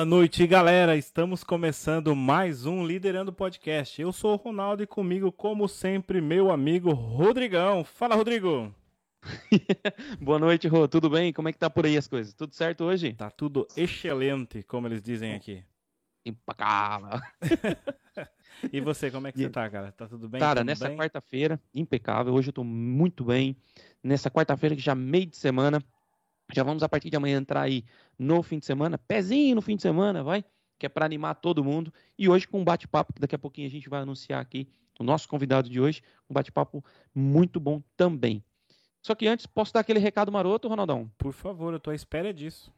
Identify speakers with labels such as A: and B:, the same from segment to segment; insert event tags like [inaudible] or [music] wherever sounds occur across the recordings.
A: Boa noite, galera. Estamos começando mais um Liderando Podcast. Eu sou o Ronaldo e comigo, como sempre, meu amigo Rodrigão. Fala, Rodrigo. [laughs]
B: Boa noite, Rô. Tudo bem? Como é que tá por aí as coisas? Tudo certo hoje?
A: Tá tudo excelente, como eles dizem aqui.
B: Impecável. [laughs]
A: e você, como é que você tá, cara? Tá tudo bem?
B: Cara,
A: tudo
B: nessa quarta-feira, impecável. Hoje eu tô muito bem. Nessa quarta-feira, que já meio de semana, já vamos a partir de amanhã entrar aí no fim de semana, pezinho no fim de semana, vai, que é para animar todo mundo. E hoje com um bate-papo, que daqui a pouquinho a gente vai anunciar aqui o nosso convidado de hoje, um bate-papo muito bom também. Só que antes, posso dar aquele recado maroto, Ronaldão?
A: Por favor, eu tô à espera disso.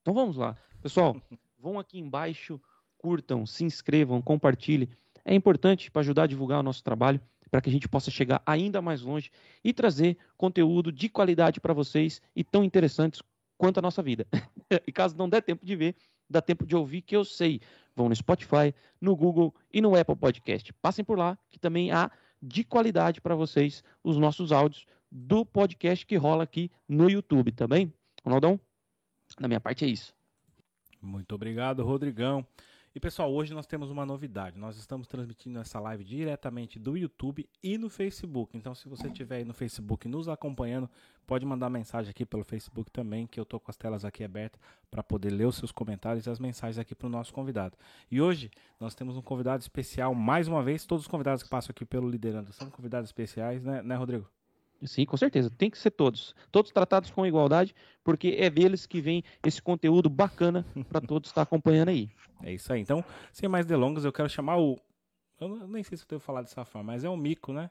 B: Então vamos lá. Pessoal, [laughs] vão aqui embaixo, curtam, se inscrevam, compartilhem. É importante para ajudar a divulgar o nosso trabalho, para que a gente possa chegar ainda mais longe e trazer conteúdo de qualidade para vocês e tão interessantes quanto a nossa vida. [laughs] e caso não der tempo de ver, dá tempo de ouvir, que eu sei. Vão no Spotify, no Google e no Apple Podcast. Passem por lá, que também há de qualidade para vocês os nossos áudios do podcast que rola aqui no YouTube, tá bem? Ronaldão, da minha parte é isso.
A: Muito obrigado, Rodrigão. E pessoal, hoje nós temos uma novidade. Nós estamos transmitindo essa live diretamente do YouTube e no Facebook. Então, se você estiver aí no Facebook nos acompanhando, pode mandar mensagem aqui pelo Facebook também, que eu estou com as telas aqui abertas para poder ler os seus comentários e as mensagens aqui para o nosso convidado. E hoje nós temos um convidado especial, mais uma vez, todos os convidados que passam aqui pelo Liderando são convidados especiais, né, né Rodrigo?
B: Sim, com certeza. Tem que ser todos. Todos tratados com igualdade, porque é deles que vem esse conteúdo bacana para todos estar acompanhando aí.
A: É isso aí. Então, sem mais delongas, eu quero chamar o. Eu nem sei se eu devo falar dessa forma, mas é o Mico, né?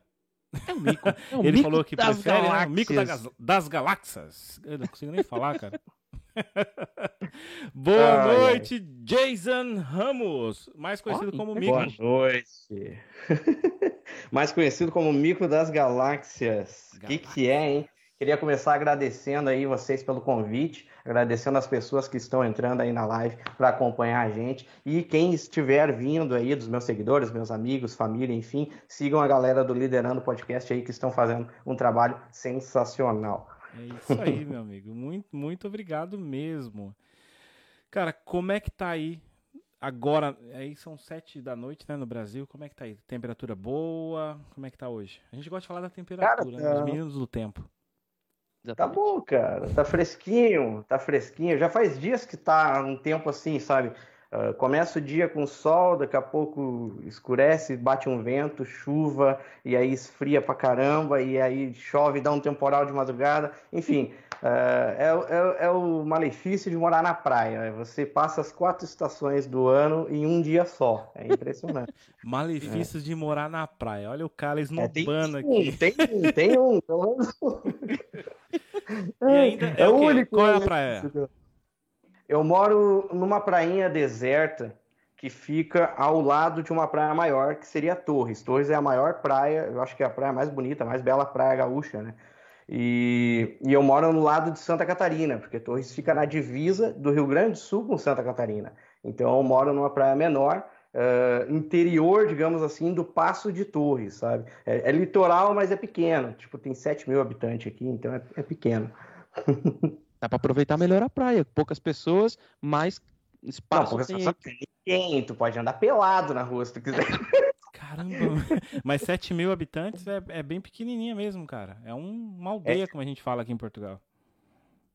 B: É o Mico. [laughs] É o
A: Ele
B: mico
A: falou que prefere né? o Mico das, das Galáxias. Eu não consigo nem falar, cara. [laughs] Boa ah, noite, é. Jason Ramos, mais conhecido oh, como Mico.
C: Boa noite. [laughs] mais conhecido como Mico das Galáxias. O que, que é, hein? Queria começar agradecendo aí vocês pelo convite, agradecendo as pessoas que estão entrando aí na live para acompanhar a gente e quem estiver vindo aí dos meus seguidores, meus amigos, família, enfim, sigam a galera do Liderando Podcast aí que estão fazendo um trabalho sensacional.
A: É isso aí, meu amigo. Muito, muito obrigado mesmo. Cara, como é que tá aí? Agora, aí são sete da noite, né, no Brasil. Como é que tá aí? Temperatura boa? Como é que tá hoje? A gente gosta de falar da temperatura, cara, né? Os tá- meninos do tempo.
C: Tá bom, cara. Tá fresquinho, tá fresquinho. Já faz dias que tá um tempo assim, sabe? Uh, começa o dia com sol, daqui a pouco escurece, bate um vento, chuva, e aí esfria pra caramba, e aí chove, dá um temporal de madrugada. Enfim, uh, é, é, é, o malefício de morar na praia. Você passa as quatro estações do ano em um dia só. É impressionante. [laughs]
A: Malefícios é. de morar na praia. Olha o cara esnobando é,
C: aqui. Tem, tem um, pelo [laughs] menos.
A: e ainda é, é o único. Qual é a praia?
C: Eu moro numa prainha deserta que fica ao lado de uma praia maior, que seria Torres. Torres é a maior praia, eu acho que é a praia mais bonita, a mais bela praia gaúcha, né? E, e, eu moro no lado de Santa Catarina, porque Torres fica na divisa do Rio Grande do Sul com Santa Catarina. Então eu moro numa praia menor, uh, interior, digamos assim, do Passo de Torres, sabe? É, é, litoral, mas é pequeno. Tipo, tem 7 mil habitantes aqui, então é, é pequeno. [laughs]
B: Dá para aproveitar melhor a praia. Poucas pessoas, mais espaço. Não,
C: tem ninguém. Tu pode andar pelado na rua se tu quiser. [laughs]
A: Caramba, [laughs] mas 7 mil habitantes é, é, bem pequenininha mesmo, cara. É um, uma aldeia, é. como a gente fala aqui em Portugal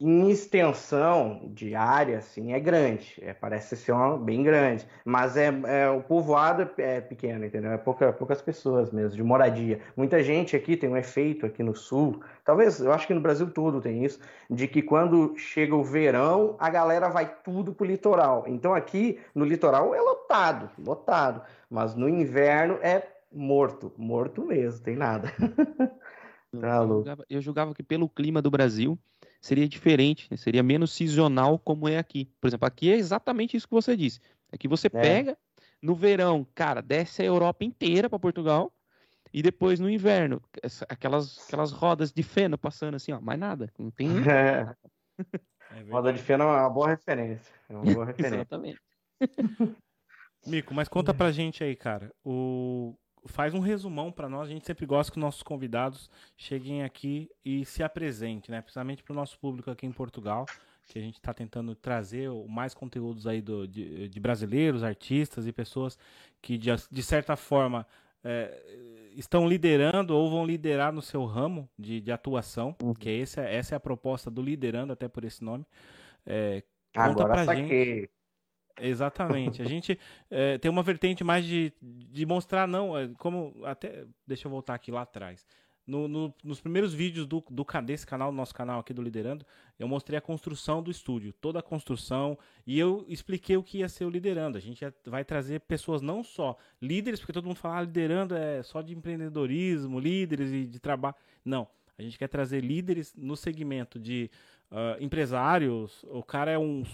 C: em extensão de área, assim, é grande. É, parece ser uma, bem grande. Mas é, é, o povoado é pequeno, entendeu? É pouca, poucas pessoas mesmo, de moradia. Muita gente aqui tem um efeito aqui no sul, talvez, eu acho que no Brasil todo tem isso, de que quando chega o verão, a galera vai tudo pro litoral. Então aqui no litoral é lotado, lotado. Mas no inverno é morto, morto mesmo, tem nada. [laughs]
B: tá eu, julgava, eu julgava que pelo clima do Brasil seria diferente, né? seria menos sazonal como é aqui. Por exemplo, aqui é exatamente isso que você disse. Aqui você é. pega no verão, cara, desce a Europa inteira para Portugal e depois no inverno, aquelas, aquelas rodas de feno passando assim, ó, mais nada, não tem. [laughs]
C: É. É Roda de feno é uma boa referência. É uma boa [laughs] referência.
B: Exatamente.
A: Mico, mas conta pra gente aí, cara. O, faz um resumão para nós. A gente sempre gosta que nossos convidados cheguem aqui e se apresentem, né? Principalmente para o nosso público aqui em Portugal, que a gente está tentando trazer mais conteúdos aí do, de, de, brasileiros, artistas e pessoas que, de, de certa forma, é, estão liderando ou vão liderar no seu ramo de, de atuação, que é esse, essa é a proposta do Liderando, até por esse nome. É, conta Agora pra saquei. gente. Exatamente. A gente é, tem uma vertente mais de, de mostrar, não, é, como. Até. Deixa eu voltar aqui lá atrás. No, no, nos primeiros vídeos do, do desse canal, nosso canal aqui do Liderando, eu mostrei a construção do estúdio, toda a construção, e eu expliquei o que ia ser o Liderando. A gente vai trazer pessoas não só líderes, porque todo mundo fala ah, liderando é só de empreendedorismo, líderes e de trabalho. Não, a gente quer trazer líderes no segmento de uh, empresários. O cara é um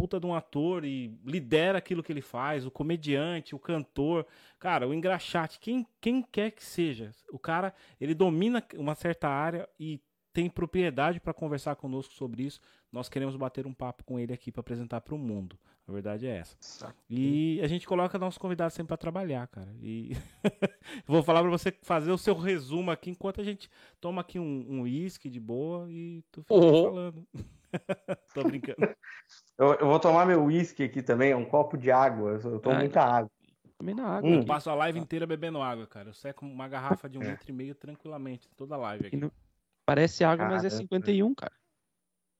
A: puta de um ator e lidera aquilo que ele faz, o comediante, o cantor, cara, o engraxate, quem, quem quer que seja, o cara, ele domina uma certa área e tem propriedade para conversar conosco sobre isso. Nós queremos bater um papo com ele aqui para apresentar para o mundo. A verdade é essa. E a gente coloca nossos convidados sempre para trabalhar, cara. E [laughs] vou falar para você fazer o seu resumo aqui enquanto a gente toma aqui um uísque um de boa e tu fica uhum. falando. [laughs] [laughs] Tô brincando.
C: Eu, eu, vou tomar meu uísque aqui também, um copo de água. Eu tomo ah, muita água.
A: Também na água. Hum. Eu passo a live inteira bebendo água, cara. Eu seco uma garrafa de um é. litro e meio tranquilamente, toda a live aqui. Não...
B: Parece água, cara, mas é 51, cara.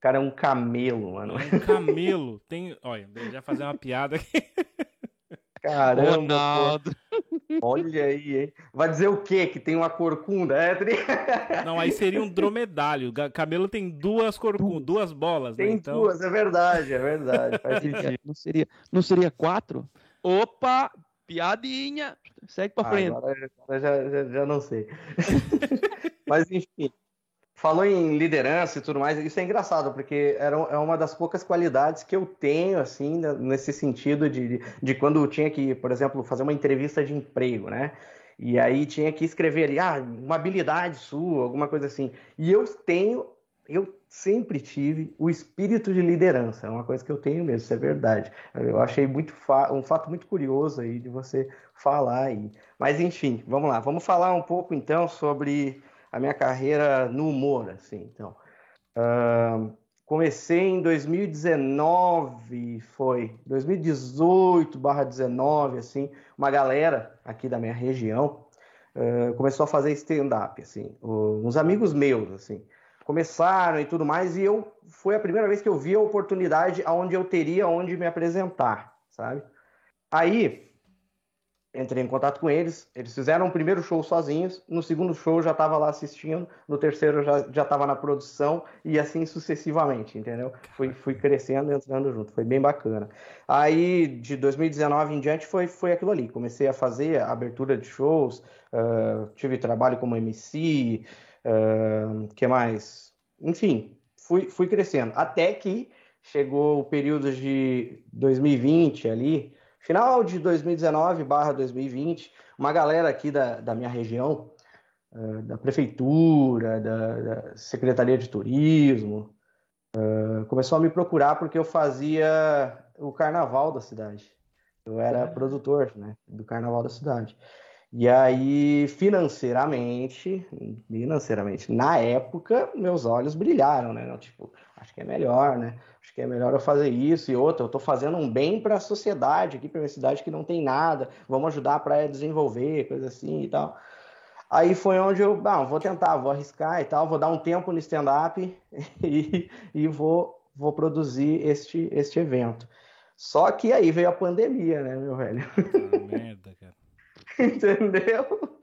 C: Cara, é um camelo, mano.
A: É um camelo. Tem. Olha, já fazer uma piada aqui. [laughs]
C: Caramba. Ronaldo. Olha aí, hein? Vai dizer o quê? Que tem uma corcunda? É,
A: Não, aí seria um [laughs] dromedário. O camelo tem duas corcundas, duas bolas.
C: Né? Tem
A: né?
C: então... duas, é verdade, é verdade. Faz
B: sentido. Não seria, não seria quatro? Opa! Piadinha! Segue pra frente.
C: Agora, agora já, já, já não sei. [laughs] Mas enfim, falou em liderança e tudo mais, isso é engraçado, porque era, é uma das poucas qualidades que eu tenho, assim, né, nesse sentido de, de quando tinha que, por exemplo, fazer uma entrevista de emprego, né? E aí tinha que escrever ali, ah, uma habilidade sua, alguma coisa assim. E eu tenho, eu sempre tive o espírito de liderança, é uma coisa que eu tenho mesmo, isso é verdade. Eu achei muito fa um fato muito curioso aí de você falar aí. Mas enfim, vamos lá, vamos falar um pouco então sobre a minha carreira no humor, assim. Então, uh, comecei em 2019, foi 2018/19, assim, uma galera aqui da minha região uh, começou a fazer stand-up, assim, uns amigos meus, assim, começaram e tudo mais, e eu foi a primeira vez que eu vi a oportunidade aonde eu teria onde me apresentar, sabe? Aí entrei em contato com eles, eles fizeram o primeiro show sozinhos, no segundo show já estava lá assistindo, no terceiro já já estava na produção e assim sucessivamente, entendeu? Fui, fui crescendo, entrando junto, foi bem bacana. Aí de 2019 em diante foi foi aquilo ali, comecei a fazer a abertura de shows, uh, tive trabalho como MC, uh, que mais? Enfim, fui fui crescendo até que chegou o período de 2020 ali Final de 2019 barra 2020, uma galera aqui da, da minha região, uh, da prefeitura, da, da, Secretaria de Turismo, uh, começou a me procurar porque eu fazia o carnaval da cidade. Eu era produtor né, do carnaval da cidade. E aí, financeiramente, financeiramente, na época, meus olhos brilharam, né? Tipo, acho que é melhor, né? Acho que é melhor eu fazer isso e outra. Eu estou fazendo um bem para a sociedade aqui, para uma cidade que não tem nada. Vamos ajudar a praia a desenvolver, coisa assim e tal. Aí foi onde eu, não, vou tentar, vou arriscar e tal, vou dar um tempo no stand-up [laughs] e, e vou, vou produzir este, este evento. Só que aí veio a pandemia, né, meu velho? Ah, merda, cara. [laughs] Entendeu?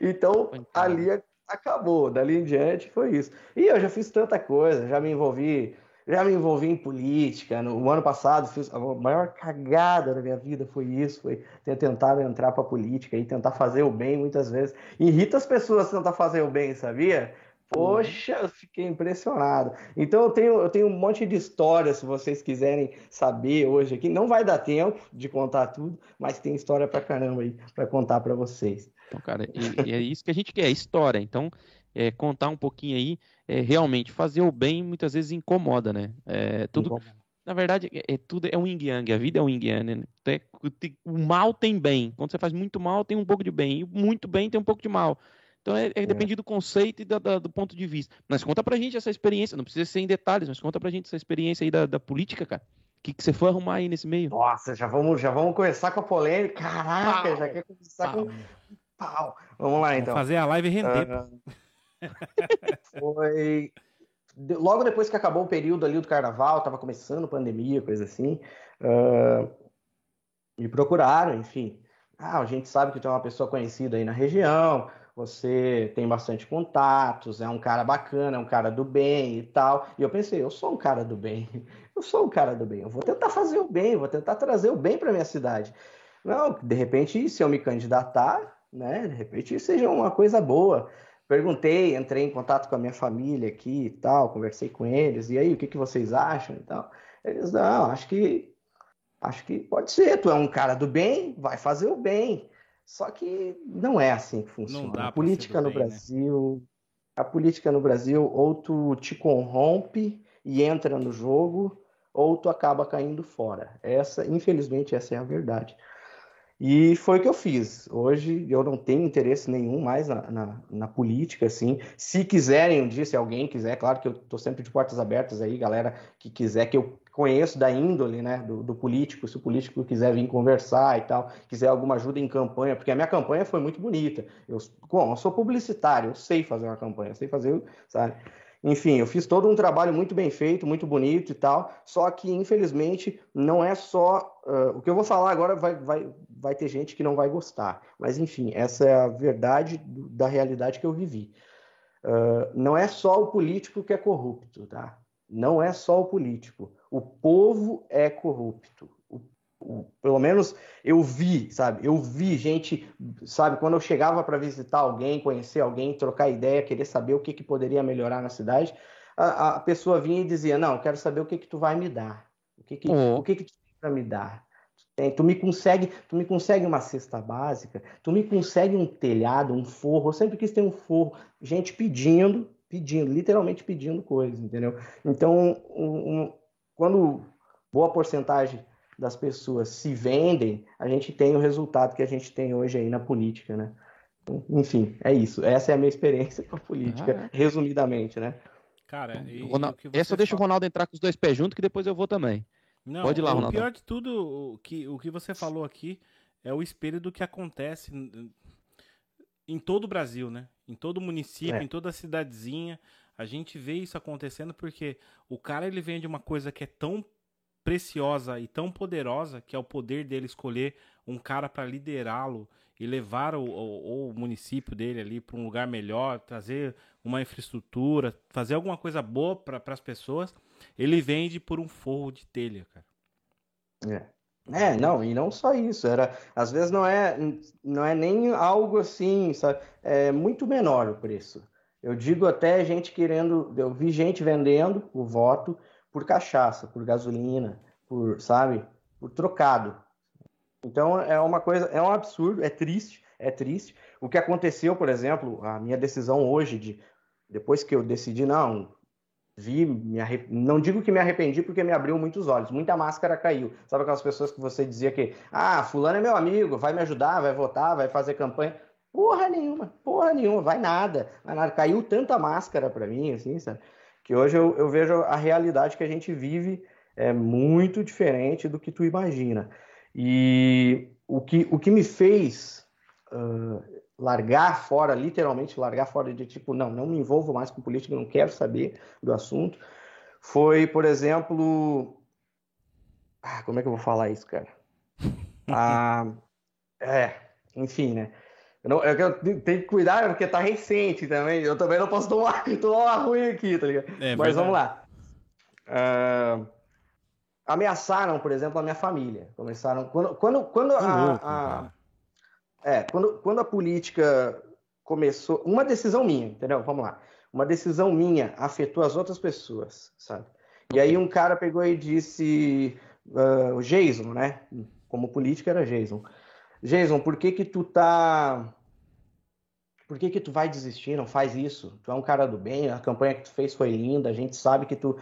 C: Então, ali acabou. Dali em diante foi isso. E eu já fiz tanta coisa, já me envolvi já me envolvi em política. No ano passado, fiz a maior cagada da minha vida foi isso, foi ter tentado entrar para política e tentar fazer o bem muitas vezes. Irrita as pessoas tentar fazer o bem, sabia? Poxa, eu fiquei impressionado. Então eu tenho, eu tenho um monte de histórias, se vocês quiserem saber hoje aqui. Não vai dar tempo de contar tudo, mas tem história pra caramba aí para contar para vocês.
B: Então, cara, e, e é isso que a gente quer, história. Então, é, contar um pouquinho aí, é, realmente fazer o bem muitas vezes incomoda, né? É, tudo, na verdade, é, é, tudo é um yin yang, a vida é um yin yang, né? O mal tem bem. Quando você faz muito mal, tem um pouco de bem. E muito bem tem um pouco de mal. Então é, é, é. depende do conceito e da, da, do ponto de vista. Mas conta pra gente essa experiência, não precisa ser em detalhes, mas conta pra gente essa experiência aí da, da política, cara. O que, que você foi arrumar aí nesse meio?
C: Nossa, já vamos, já vamos começar com a polêmica. Caraca, pau, já quer começar pau. com pau. Vamos lá, então.
A: Vamos fazer a live render. Uh,
C: foi logo depois que acabou o período ali do carnaval, tava começando pandemia, coisa assim. Uh, me procuraram, enfim. Ah, a gente sabe que é uma pessoa conhecida aí na região, você tem bastante contatos, é um cara bacana, é um cara do bem e tal. E eu pensei, eu sou um cara do bem, [laughs] eu sou um cara do bem, eu vou tentar fazer o bem, vou tentar trazer o bem para minha cidade. Não, de repente, se eu me candidatar, né, de repente seja uma coisa boa. Perguntei, entrei em contato com a minha família aqui e tal, conversei com eles, e aí, o que, que vocês acham e tal? Eles, não, acho que acho que pode ser, tu é um cara do bem, vai fazer o bem. Só que não é assim que funciona. a política no bem, né? Brasil, né? a política no Brasil, ou tu te corrompe e entra no jogo, ou tu acaba caindo fora. Essa, infelizmente, essa é a verdade. E foi o que eu fiz. Hoje eu não tenho interesse nenhum mais na, na, na, política, assim. Se quiserem um dia, se alguém quiser, claro que eu estou sempre de portas abertas aí, galera que quiser, que eu conheço da índole, né, do, do, político, se o político quiser vir conversar e tal, quiser alguma ajuda em campanha, porque a minha campanha foi muito bonita. Eu, bom, eu sou publicitário, eu sei fazer uma campanha, eu sei fazer, sabe? Enfim, eu fiz todo um trabalho muito bem feito, muito bonito e tal, só que infelizmente não é só. Uh, o que eu vou falar agora vai, vai, vai ter gente que não vai gostar, mas enfim, essa é a verdade da realidade que eu vivi. Uh, não é só o político que é corrupto, tá? Não é só o político. O povo é corrupto pelo menos eu vi, sabe? Eu vi gente, sabe? Quando eu chegava para visitar alguém, conhecer alguém, trocar ideia, querer saber o que, que poderia melhorar na cidade, a, a pessoa vinha e dizia: Não, quero saber o que, que tu vai me dar. O que, que, uhum. o que, que tu tem para me dar? Tu me consegue, tu me consegue uma cesta básica, tu me consegue um telhado, um forro. Eu sempre quis ter um forro. Gente pedindo, pedindo, literalmente pedindo coisas, entendeu? Então, um, um, quando boa porcentagem das pessoas se vendem, a gente tem o resultado que a gente tem hoje aí na política, né? Enfim, é isso. Essa é a minha experiência com a política, ah, é. resumidamente, né?
B: Cara, e, Ronaldo, essa eu deixo o Ronaldo entrar com os dois pés juntos, que depois eu vou também.
A: Não, Pode ir lá, o Ronaldo. O pior de tudo, o que, o que você falou aqui é o espelho do que acontece em todo o Brasil, né? Em todo município, é. em toda cidadezinha. A gente vê isso acontecendo porque o cara ele vende uma coisa que é tão preciosa e tão poderosa que é o poder dele escolher um cara para liderá-lo e levar o, o, o, município dele ali para um lugar melhor, trazer uma infraestrutura, fazer alguma coisa boa para as pessoas, ele vende por um forro de telha, cara.
C: É. É, não, e não só isso, era, às vezes não é, não é nem algo assim, sabe, é muito menor o preço. Eu digo até gente querendo, eu vi gente vendendo o voto por cachaça, por gasolina, por, sabe, por trocado. Então é uma coisa, é um absurdo, é triste, é triste. O que aconteceu, por exemplo, a minha decisão hoje de depois que eu decidi não, vi, arrep... não digo que me arrependi porque me abriu muitos olhos, muita máscara caiu. Sabe aquelas pessoas que você dizia que, ah, fulano é meu amigo, vai me ajudar, vai votar, vai fazer campanha. Porra nenhuma, porra nenhuma, vai nada, vai nada. Caiu tanta máscara para mim, assim, sabe? que hoje eu, eu, vejo a realidade que a gente vive é muito diferente do que tu imagina. E o que, o que me fez uh, largar fora, literalmente largar fora de tipo, não, não me envolvo mais com política, não quero saber do assunto, foi, por exemplo. Ah, como é que eu vou falar isso, cara? [laughs] Ah, é, enfim, né? Eu, não, eu, tenho que cuidar porque tá recente também. Eu também não posso tomar, [laughs] tomar uma ruim aqui, tá ligado? É, Mas verdade. vamos lá. Uh, ameaçaram, por exemplo, a minha família. Começaram. Quando, quando, quando a, a é, quando, quando a política começou. Uma decisão minha, entendeu? Vamos lá. Uma decisão minha afetou as outras pessoas, sabe? E aí um cara pegou e disse. Uh, o Jason, né? Como política era Jason. Jason, por que que tu tá por que, que tu vai desistir? Não faz isso. Tu é um cara do bem, a campanha que tu fez foi linda, a gente sabe que tu.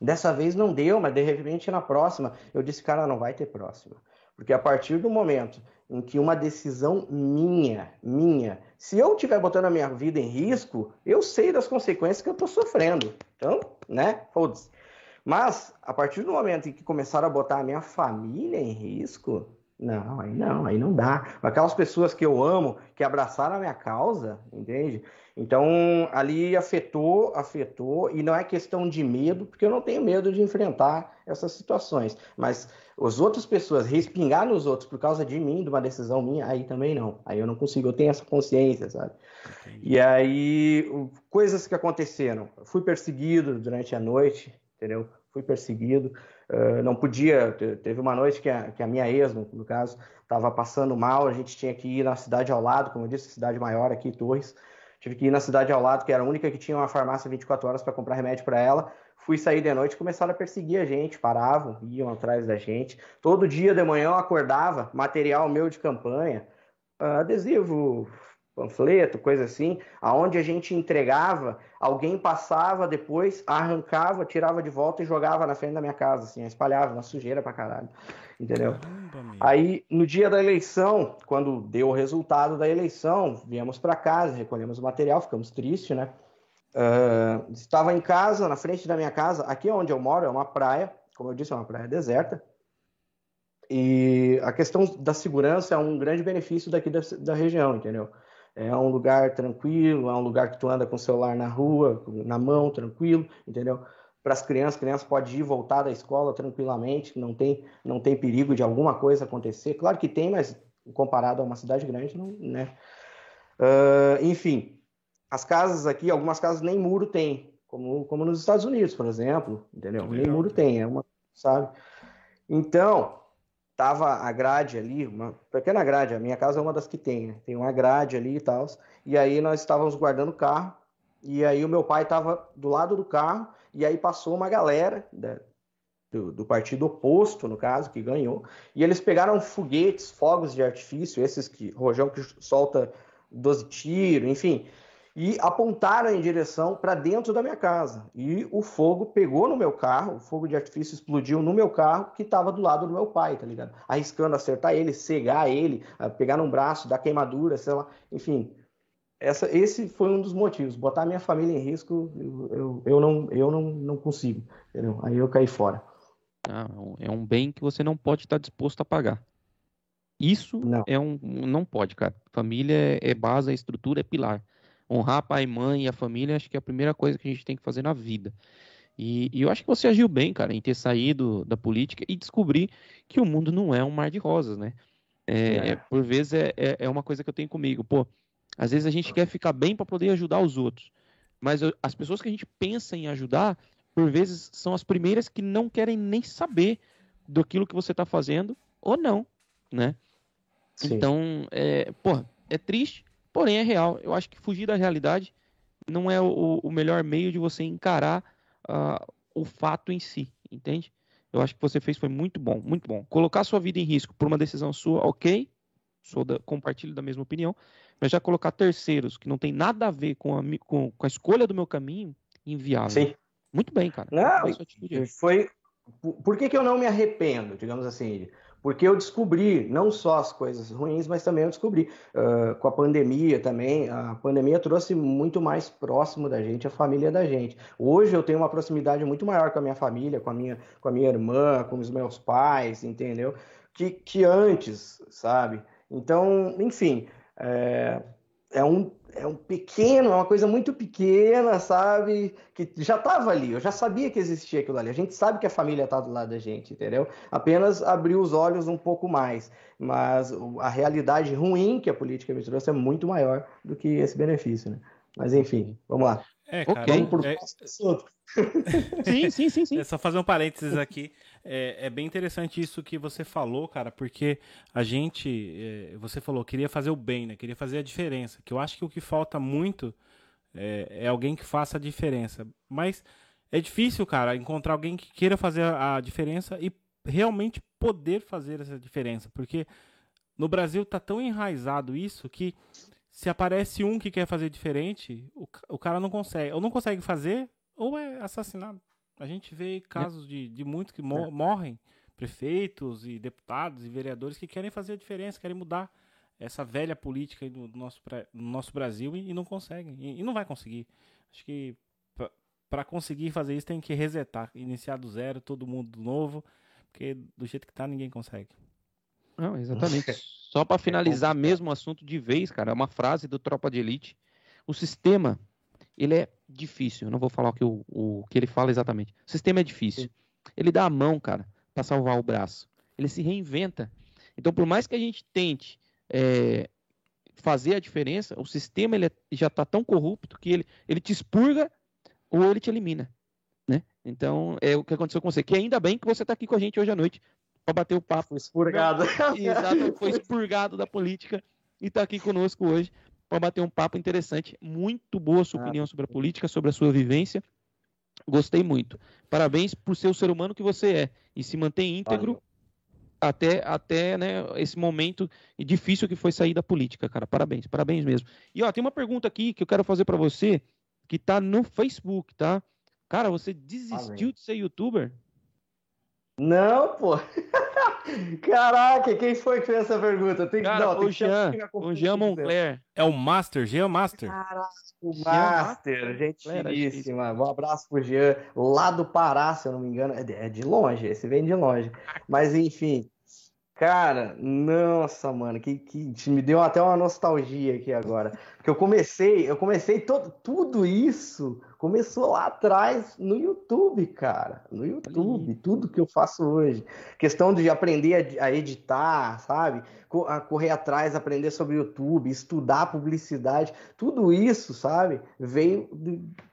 C: Dessa vez não deu, mas de repente na próxima. Eu disse, cara, não vai ter próxima. Porque a partir do momento em que uma decisão minha, minha, se eu estiver botando a minha vida em risco, eu sei das consequências que eu estou sofrendo. Então, né? Foda-se. Mas, a partir do momento em que começaram a botar a minha família em risco, não, aí não, aí não dá. Aquelas pessoas que eu amo, que abraçaram a minha causa, entende? Então, ali afetou, afetou, e não é questão de medo, porque eu não tenho medo de enfrentar essas situações. Mas as outras pessoas respingar nos outros por causa de mim, de uma decisão minha, aí também não. Aí eu não consigo, eu tenho essa consciência, sabe? Entendi. E aí, coisas que aconteceram. fui perseguido durante a noite, entendeu? Fui perseguido, uh, não podia. Teve uma noite que a, que a minha ex, no, no caso, estava passando mal, a gente tinha que ir na cidade ao lado, como eu disse, cidade maior aqui, Torres. Tive que ir na cidade ao lado, que era a única que tinha uma farmácia 24 horas para comprar remédio para ela. Fui sair de noite, começaram a perseguir a gente, paravam, iam atrás da gente. Todo dia de manhã eu acordava, material meu de campanha, adesivo, panfleto, coisa assim, aonde a gente entregava, alguém passava depois, arrancava, tirava de volta e jogava na frente da minha casa, assim, espalhava na sujeira pra caralho, entendeu? Caramba, Aí, no dia da eleição, quando deu o resultado da eleição, viemos para casa, recolhemos o material, ficamos tristes, né? Uh, estava em casa, na frente da minha casa, aqui onde eu moro é uma praia, como eu disse, é uma praia deserta, e a questão da segurança é um grande benefício daqui da, da região, entendeu? É um lugar tranquilo, é um lugar que tu anda com o celular na rua, na mão, tranquilo, entendeu? Para as crianças, crianças pode ir e voltar da escola tranquilamente, não tem, não tem perigo de alguma coisa acontecer. Claro que tem, mas comparado a uma cidade grande, não, né? Uh, enfim, as casas aqui, algumas casas nem muro tem, como, como nos Estados Unidos, por exemplo, entendeu? Nem muro tem, é uma, sabe? Então, tava a grade ali, uma pequena grade, a minha casa é uma das que tem, né? Tem uma grade ali e tal. E aí nós estávamos guardando o carro, e aí o meu pai estava do lado do carro, e aí passou uma galera né, do, do, partido oposto, no caso, que ganhou, e eles pegaram foguetes, fogos de artifício, esses que, rojão que solta 12 tiros, enfim, e apontaram em direção para dentro da minha casa. E o fogo pegou no meu carro, o fogo de artifício explodiu no meu carro, que estava do lado do meu pai, tá ligado? Arriscando acertar ele, cegar ele, ah, pegar num braço, dar queimadura, sei lá, enfim. Essa, esse foi um dos motivos. Botar minha família em risco, eu, eu, eu não, eu não, não consigo, entendeu? Aí eu caí fora.
B: Ah, é um bem que você não pode estar disposto a pagar. Isso não. é um. Não pode, cara. Família é base, é estrutura, é pilar honrar pai, mãe e a família, acho que é a primeira coisa que a gente tem que fazer na vida. E, e, eu acho que você agiu bem, cara, em ter saído da política e descobrir que o mundo não é um mar de rosas, né? É, é. Por vezes é, é, é, uma coisa que eu tenho comigo. Pô, às vezes a gente quer ficar bem para poder ajudar os outros. Mas eu, as pessoas que a gente pensa em ajudar, por vezes, são as primeiras que não querem nem saber daquilo que você está fazendo ou não, né? Sim. Então, é, pô, é triste, Porém, é real. Eu acho que fugir da realidade não é o, o melhor meio de você encarar uh, o fato em si, entende? Eu acho que você fez foi muito bom, muito bom. Colocar sua vida em risco por uma decisão sua, ok, sou da, compartilho da mesma opinião, mas já colocar terceiros que não tem nada a ver com a, com, com a escolha do meu caminho, inviável. Sim. Muito bem, cara.
C: Não, foi. Por que, que eu não me arrependo, digamos assim? Porque eu descobri não só as coisas ruins, mas também eu descobri uh, com a pandemia também. A pandemia trouxe muito mais próximo da gente a família da gente. Hoje eu tenho uma proximidade muito maior com a minha família, com a minha, com a minha irmã, com os meus pais, entendeu? Que, que antes, sabe? Então, enfim, é, é um é um pequeno, é uma coisa muito pequena, sabe? Que já estava ali, eu já sabia que existia aquilo ali. A gente sabe que a família está do lado da gente, entendeu? Apenas abriu os olhos um pouco mais. Mas a realidade ruim que a política me trouxe é muito maior do que esse benefício, né? Mas enfim, vamos lá.
A: É, cara, okay. por... é... [laughs] sim, sim, sim, sim. É só fazer um parênteses aqui. É, é, bem interessante isso que você falou, cara, porque a gente, é, você falou, queria fazer o bem, né? Queria fazer a diferença. Que eu acho que o que falta muito é, é alguém que faça a diferença. Mas é difícil, cara, encontrar alguém que queira fazer a, a diferença e realmente poder fazer essa diferença, porque no Brasil tá tão enraizado isso que se aparece um que quer fazer diferente, o, o cara não consegue. Ou não consegue fazer, ou é assassinado. A gente vê casos de, de muitos que mo é. morrem, prefeitos e deputados e vereadores que querem fazer a diferença, querem mudar essa velha política do, nosso, do nosso Brasil e, e não conseguem. E, e, não vai conseguir. Acho que para conseguir fazer isso tem que resetar, iniciar do zero, todo mundo novo, porque do jeito que tá ninguém consegue.
B: Não, exatamente. Só para finalizar mesmo o assunto de vez, cara, é uma frase do Tropa de Elite. O sistema, ele é difícil. Eu não vou falar o que, o, o que ele fala exatamente. O sistema é difícil. Ele dá a mão, cara, para salvar o braço. Ele se reinventa. Então, por mais que a gente tente é, fazer a diferença, o sistema ele é, já está tão corrupto que ele, ele te expurga ou ele te elimina. Né? Então, é o que aconteceu com você. Que ainda bem que você está aqui com a gente hoje à noite para bater o papo.
C: Expurgado.
B: Exato, foi expurgado da política e está aqui conosco hoje para bater um papo interessante. Muito boa sua ah, opinião sobre a política, sobre a sua vivência. Gostei muito. Parabéns por ser o ser humano que você é e se mantém íntegro Valeu. até, até né, esse momento difícil que foi sair da política, cara. Parabéns, parabéns mesmo. E ó, tem uma pergunta aqui que eu quero fazer para você que tá no Facebook, tá? Cara, você desistiu de ser youtuber?
C: Não, pô. [laughs] Caraca, quem foi que fez essa pergunta?
B: Tem, Cara, não, o, tem Jean, o Jean Moncler.
A: É o Master, Jean Master?
C: Caraca, o Master, gente finíssima. Um abraço pro Jean, lá do Pará, se eu não me engano. É de longe, esse vem de longe. Mas enfim, Cara, nossa, mano, que, que me deu até uma nostalgia aqui agora. Porque eu comecei, eu comecei todo, tudo isso começou lá atrás no YouTube, cara. No YouTube, tudo que eu faço hoje. Questão de aprender a, editar, sabe? A correr atrás, aprender sobre YouTube, estudar publicidade, tudo isso, sabe? Veio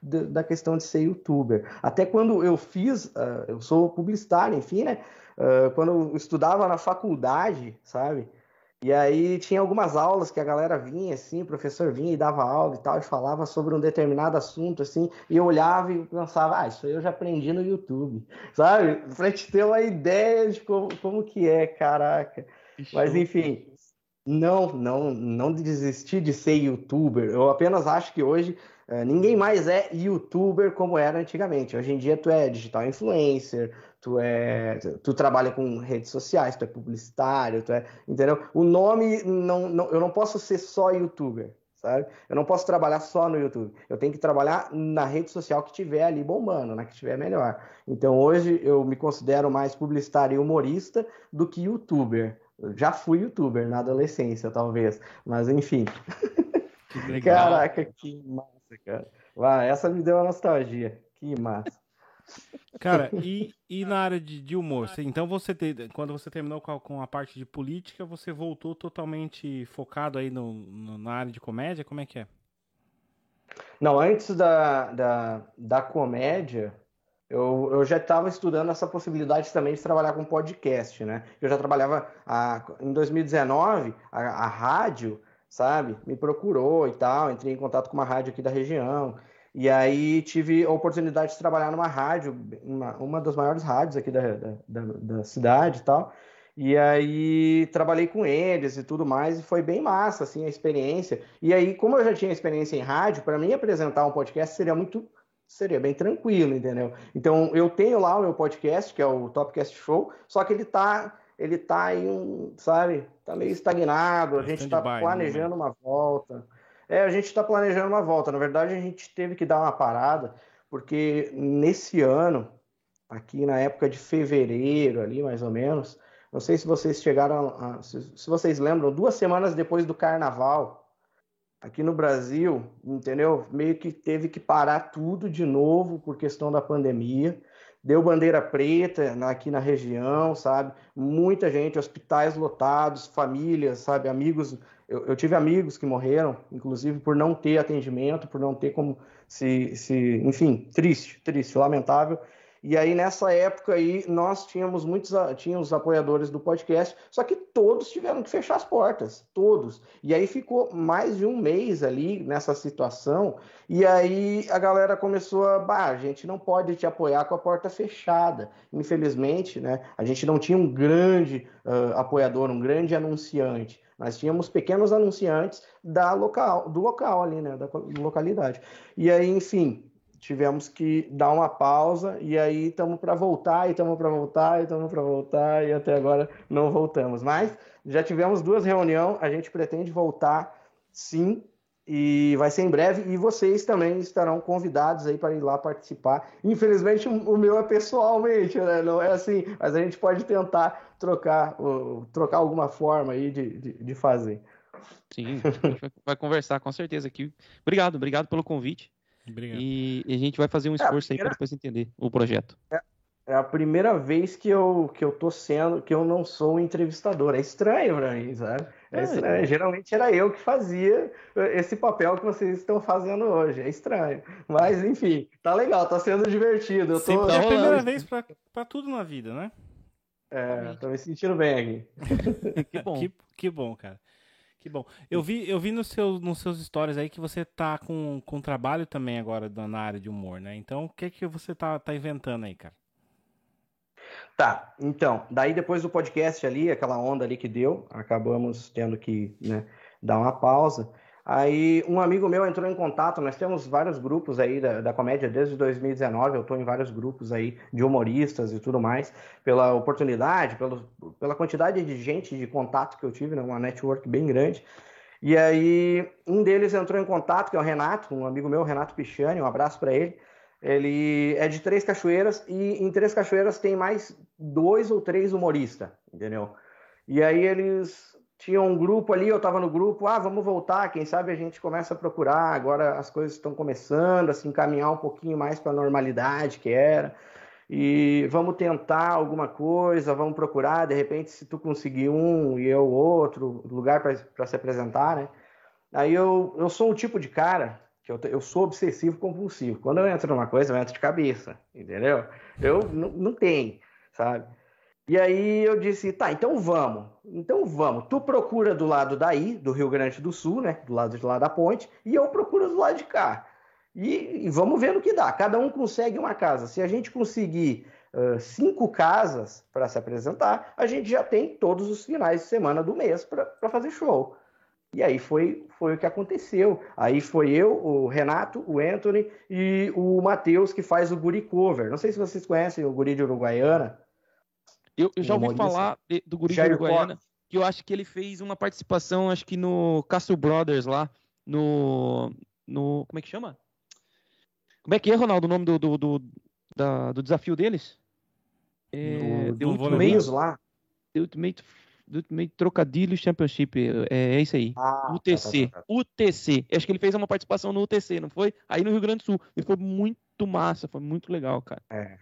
C: da questão de ser youtuber. Até quando eu fiz, uh, eu sou publicitário, enfim, né? Uh, quando eu estudava na faculdade, sabe? E aí tinha algumas aulas que a galera vinha, assim, o professor vinha e dava aula e tal, e falava sobre um determinado assunto, assim, e eu olhava e pensava, ah, isso aí eu já aprendi no YouTube, [laughs] sabe? Pra te ter uma ideia de como, como que é, caraca. Mas enfim, não, não, não desisti de ser youtuber. Eu apenas acho que hoje é, ninguém mais é youtuber como era antigamente. Hoje em dia tu é digital influencer, tu é, tu trabalha com redes sociais, tu é publicitário, tu é, entendeu? O nome não, não, eu não posso ser só youtuber, sabe? Eu não posso trabalhar só no YouTube. Eu tenho que trabalhar na rede social que tiver ali bombando, na que tiver melhor. Então hoje eu me considero mais publicitário e humorista do que youtuber. Eu já fui youtuber na adolescência, talvez, mas enfim. Que Caraca, que massa, cara. Uau, essa me deu uma nostalgia. Que massa.
A: Cara, e, e na área de, de humor? Então você te, quando você terminou com a, com a, parte de política, você voltou totalmente focado aí no, no, na área de comédia? Como é que é?
C: Não, antes da, da, da comédia, eu, eu já estava estudando essa possibilidade também de trabalhar com podcast, né? Eu já trabalhava a, em 2019, a, a rádio, sabe, me procurou e tal, entrei em contato com uma rádio aqui da região. E aí tive a oportunidade de trabalhar numa rádio, uma, uma das maiores rádios aqui da, da, da, da cidade e tal. E aí trabalhei com eles e tudo mais, e foi bem massa, assim, a experiência. E aí, como eu já tinha experiência em rádio, para mim apresentar um podcast seria muito seria bem tranquilo, entendeu? Então, eu tenho lá o meu podcast, que é o Topcast Show, só que ele tá ele tá em, sabe, tá meio estagnado, a gente tá né, planejando uma volta. É, a gente está planejando uma volta. Na verdade, a gente teve que dar uma parada, porque nesse ano, aqui na época de fevereiro, ali mais ou menos, não sei se vocês chegaram, a, se, se vocês lembram, duas semanas depois do carnaval, aqui no Brasil, entendeu? Meio que teve que parar tudo de novo por questão da pandemia. Deu bandeira preta aqui na região, sabe? Muita gente, hospitais lotados, famílias, sabe? Amigos eu, eu, tive amigos que morreram, inclusive por não ter atendimento, por não ter como se, se, enfim, triste, triste, lamentável. E aí nessa época aí nós tínhamos muitos tínhamos apoiadores do podcast, só que todos tiveram que fechar as portas, todos. E aí ficou mais de um mês ali nessa situação. E aí a galera começou a, bah, a gente não pode te apoiar com a porta fechada. Infelizmente, né? A gente não tinha um grande uh, apoiador, um grande anunciante. Nós tínhamos pequenos anunciantes da local, do local ali, né, da localidade. E aí, enfim, tivemos que dar uma pausa e aí estamos para voltar, e estamos para voltar, e estamos para voltar, e até agora não voltamos. Mas já tivemos duas reuniões, a gente pretende voltar sim, e vai ser em breve, e vocês também estarão convidados aí para ir lá participar. Infelizmente, o meu é pessoalmente, né? Não é assim, mas a gente pode tentar trocar, trocar alguma forma aí de, de, de fazer.
B: Sim, a gente vai conversar com certeza aqui. Obrigado, obrigado pelo convite. Obrigado. E, e a gente vai fazer um é, esforço é, aí para depois entender o projeto.
C: É, é, a primeira vez que eu, que eu tô sendo, que eu não sou um entrevistador. É estranho pra mim, sabe? É, é estranho. É. Geralmente era eu que fazia esse papel que vocês estão fazendo hoje. É estranho. Mas, enfim, tá legal, tá sendo divertido. Eu tô...
A: Sempre é a primeira vez pra, pra tudo na vida, né?
C: É, tô me sentindo bem
A: aqui. [laughs] que bom. Que, que bom, cara. Que bom. Eu vi, eu vi nos seus, nos seus stories aí que você tá com, com trabalho também agora na área de humor, né? Então, o que que você tá, tá inventando aí, cara?
C: Tá, então, daí depois do podcast ali, aquela onda ali que deu, acabamos tendo que né, dar uma pausa. Aí um amigo meu entrou em contato, nós temos vários grupos aí da, da comédia desde 2019, eu estou em vários grupos aí de humoristas e tudo mais, pela oportunidade, pelo, pela quantidade de gente, de contato que eu tive, né, uma network bem grande. E aí um deles entrou em contato, que é o Renato, um amigo meu, Renato Pichani, um abraço para ele. Ele é de Três Cachoeiras e em Três Cachoeiras tem mais dois ou três humoristas, entendeu? E aí eles tinha um grupo ali, eu estava no grupo, ah, vamos voltar, quem sabe a gente começa a procurar, agora as coisas estão começando a se encaminhar um pouquinho mais para a normalidade que era, e vamos tentar alguma coisa, vamos procurar, de repente, se tu conseguir um e eu outro, lugar para se apresentar, né? Aí eu, eu sou o tipo de cara que eu, eu sou obsessivo compulsivo. Quando eu entro numa coisa, eu entro de cabeça, entendeu? Eu não, não tenho, sabe? E aí eu disse, tá, então vamos. Então vamos. Tu procura do lado daí, do Rio Grande do Sul, né? Do lado de lá da ponte, e eu procuro do lado de cá. E, e vamos ver no que dá. Cada um consegue uma casa. Se a gente conseguir uh, cinco casas para se apresentar, a gente já tem todos os finais de semana do mês para fazer show. E aí foi, foi o que aconteceu. Aí foi eu, o Renato, o Anthony e o Matheus, que faz o Guri Cover. Não sei se vocês conhecem o Guri de Uruguaiana.
B: Eu, eu já ouvi falar de, do Guri Jair de Uruguaiana, que eu acho que ele fez uma participação, acho que no Castro Brothers lá, no, no... Como é que chama? Como é que é, Ronaldo, o nome do, do, do, da, do desafio deles?
C: É, do, do Ultimate, lá?
B: The Ultimate, The Ultimate Trocadilho Championship, é, é isso aí. Ah, UTC, tá, tá, tá. UTC. Acho que ele fez uma participação no UTC, não foi? Aí no Rio Grande do Sul. E foi muito massa, foi muito legal, cara.
C: É.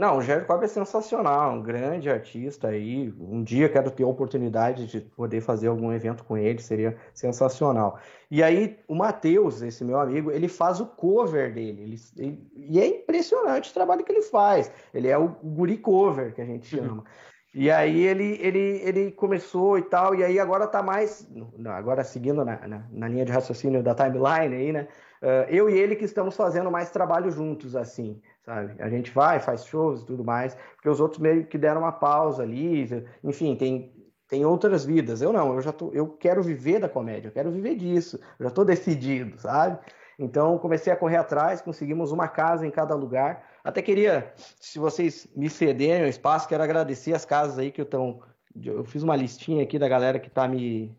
C: Não, o Jair Cobb é sensacional, um grande artista aí. Um dia quero ter a oportunidade de poder fazer algum evento com ele, seria sensacional. E aí, o Matheus, esse meu amigo, ele faz o cover dele. Ele, ele, e é impressionante o trabalho que ele faz. Ele é o guri cover, que a gente chama. E aí ele, ele, ele começou e tal, e aí agora tá mais, agora seguindo na, na, na linha de raciocínio da timeline aí, né? Uh, eu e ele que estamos fazendo mais trabalho juntos, assim sabe? A gente vai, faz shows e tudo mais, porque os outros meio que deram uma pausa ali, enfim, tem, tem outras vidas. Eu não, eu já tô, eu quero viver da comédia, eu quero viver disso, eu já estou decidido, sabe? Então comecei a correr atrás, conseguimos uma casa em cada lugar. Até queria, se vocês me cederem o espaço, quero agradecer as casas aí que eu estão. Eu fiz uma listinha aqui da galera que está me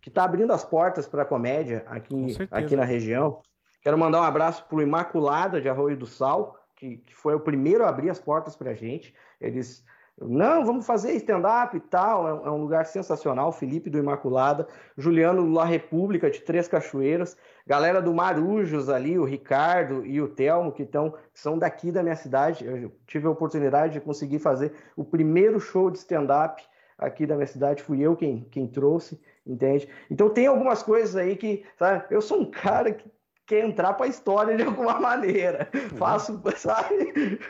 C: que tá abrindo as portas para a comédia aqui, aqui na região. Quero mandar um abraço para o Imaculada de Arroio do Sal, que, que foi o primeiro a abrir as portas para a gente. Eles, não, vamos fazer stand-up e tal. É, é, um lugar sensacional. Felipe do Imaculada, Juliano La República de Três Cachoeiras, galera do Marujos ali, o Ricardo e o Telmo, que, tão, que são daqui da minha cidade. Eu tive a oportunidade de conseguir fazer o primeiro show de stand-up aqui da minha cidade. Fui eu quem, quem trouxe, entende? Então tem algumas coisas aí que, sabe? Eu sou um cara que quer entrar para a história de [laughs] alguma maneira. Uhum. Faço, [laughs] sabe?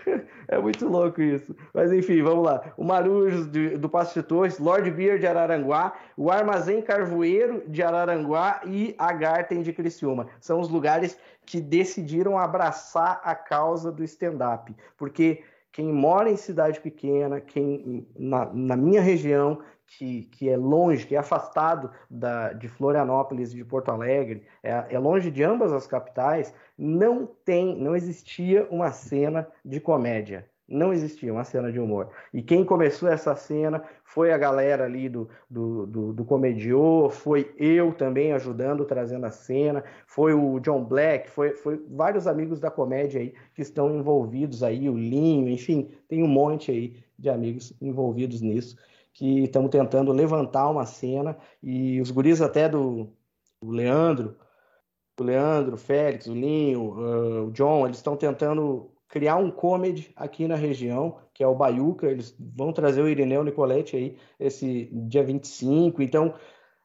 C: É muito louco isso. Mas enfim, vamos lá. O Marujos do Passo de Torres, Lord Beer de Araranguá, o Armazém Carvoeiro de Araranguá e a Garten de Criciúma. São os lugares que decidiram abraçar a causa do stand-up. Porque quem mora em cidade pequena, quem na, na minha região, que, que, é longe, que é afastado da, de Florianópolis e de Porto Alegre, é, é, longe de ambas as capitais, não tem, não existia uma cena de comédia. Não existia uma cena de humor. E quem começou essa cena foi a galera ali do, do, do, do Comediô, foi eu também ajudando, trazendo a cena, foi o John Black, foi, foi vários amigos da comédia aí que estão envolvidos aí, o Linho, enfim, tem um monte aí de amigos envolvidos nisso, que estamos tentando levantar uma cena, e os guris até do Leandro, o Leandro, o Félix, o Linho, uh, o John, eles estão tentando criar um comedy aqui na região, que é o Baiuca. Eles vão trazer o Irineu Nicoletti aí esse dia 25. Então,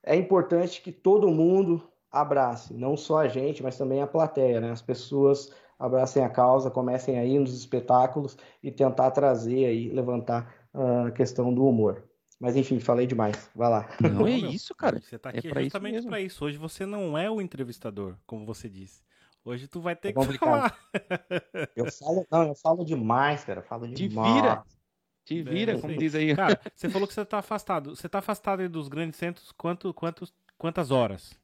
C: é importante que todo mundo abrace, não só a gente, mas também a plateia, né? As pessoas abracem a causa, comecem aí nos espetáculos e tentar trazer aí, levantar a questão do humor. Mas enfim, falei demais. Vai lá.
B: Não é isso, cara.
A: Você está é aqui é justamente para isso. Hoje você não é o entrevistador, como você disse. Hoje tu vai ter é que falar. [laughs]
C: Eu falo, não, eu falo demais, cara. Eu falo demais. Te vira.
B: Te vira, é, como diz aí.
A: Cara, [laughs] você falou que você tá afastado. Você tá afastado dos grandes centros quanto, quantos, quantas horas?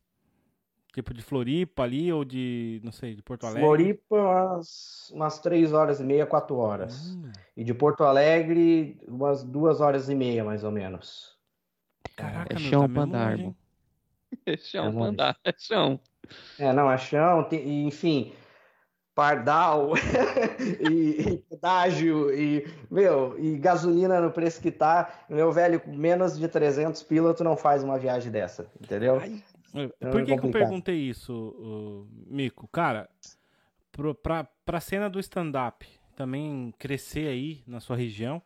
A: Tipo de Floripa ali ou de, não sei, de Porto Alegre?
C: Floripa, umas, umas três horas e meia, quatro horas. Hum. E de Porto Alegre, umas duas horas e meia, mais ou menos.
B: Caraca, é chão tá pra andar, irmão. É chão pra andar, é chão.
C: É, não, é chão, tem, enfim, pardal [laughs] e, e pedágio e, meu, e gasolina no preço que tá, meu velho, menos de 300 pila tu não faz uma viagem dessa, entendeu? Ai,
A: então, por que, é que eu perguntei isso, Mico? Cara, pro, pra, pra cena do stand-up também crescer aí na sua região,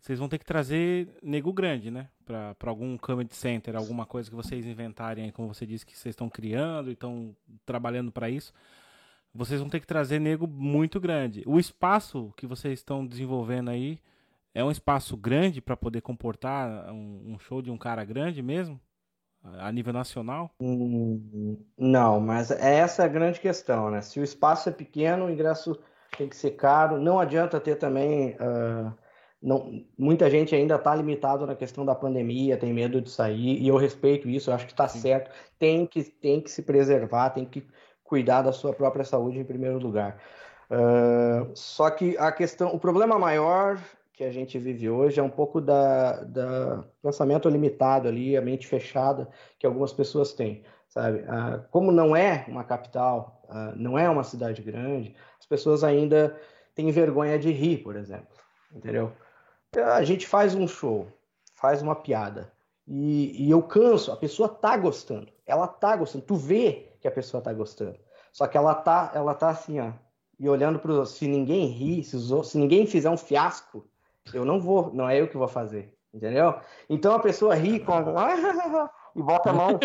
A: vocês vão ter que trazer nego grande, né? Para algum comedy center, alguma coisa que vocês inventarem, como você disse que vocês estão criando e estão trabalhando para isso. Vocês vão ter que trazer nego muito grande. O espaço que vocês estão desenvolvendo aí é um espaço grande para poder comportar um, um, show de um cara grande mesmo? A nível nacional?
C: Hum, não, mas é essa a grande questão, né? Se o espaço é pequeno, o ingresso tem que ser caro. Não adianta ter também. Uh não, muita gente ainda está limitado na questão da pandemia, tem medo de sair, e eu respeito isso, eu acho que está certo. Tem que, tem que se preservar, tem que cuidar da sua própria saúde em primeiro lugar. Uh, só que a questão, o problema maior que a gente vive hoje é um pouco da, da pensamento limitado ali, a mente fechada que algumas pessoas têm, sabe? Uh, como não é uma capital, uh, não é uma cidade grande, as pessoas ainda têm vergonha de rir, por exemplo, entendeu? a gente faz um show, faz uma piada, e, e, eu canso, a pessoa tá gostando, ela tá gostando, tu vê que a pessoa tá gostando, só que ela tá, ela tá assim, ó, e olhando pro, se ninguém rir, se, se ninguém fizer um fiasco, eu não vou, não é eu que vou fazer, entendeu? Então a pessoa ri com [laughs] e bota a mão,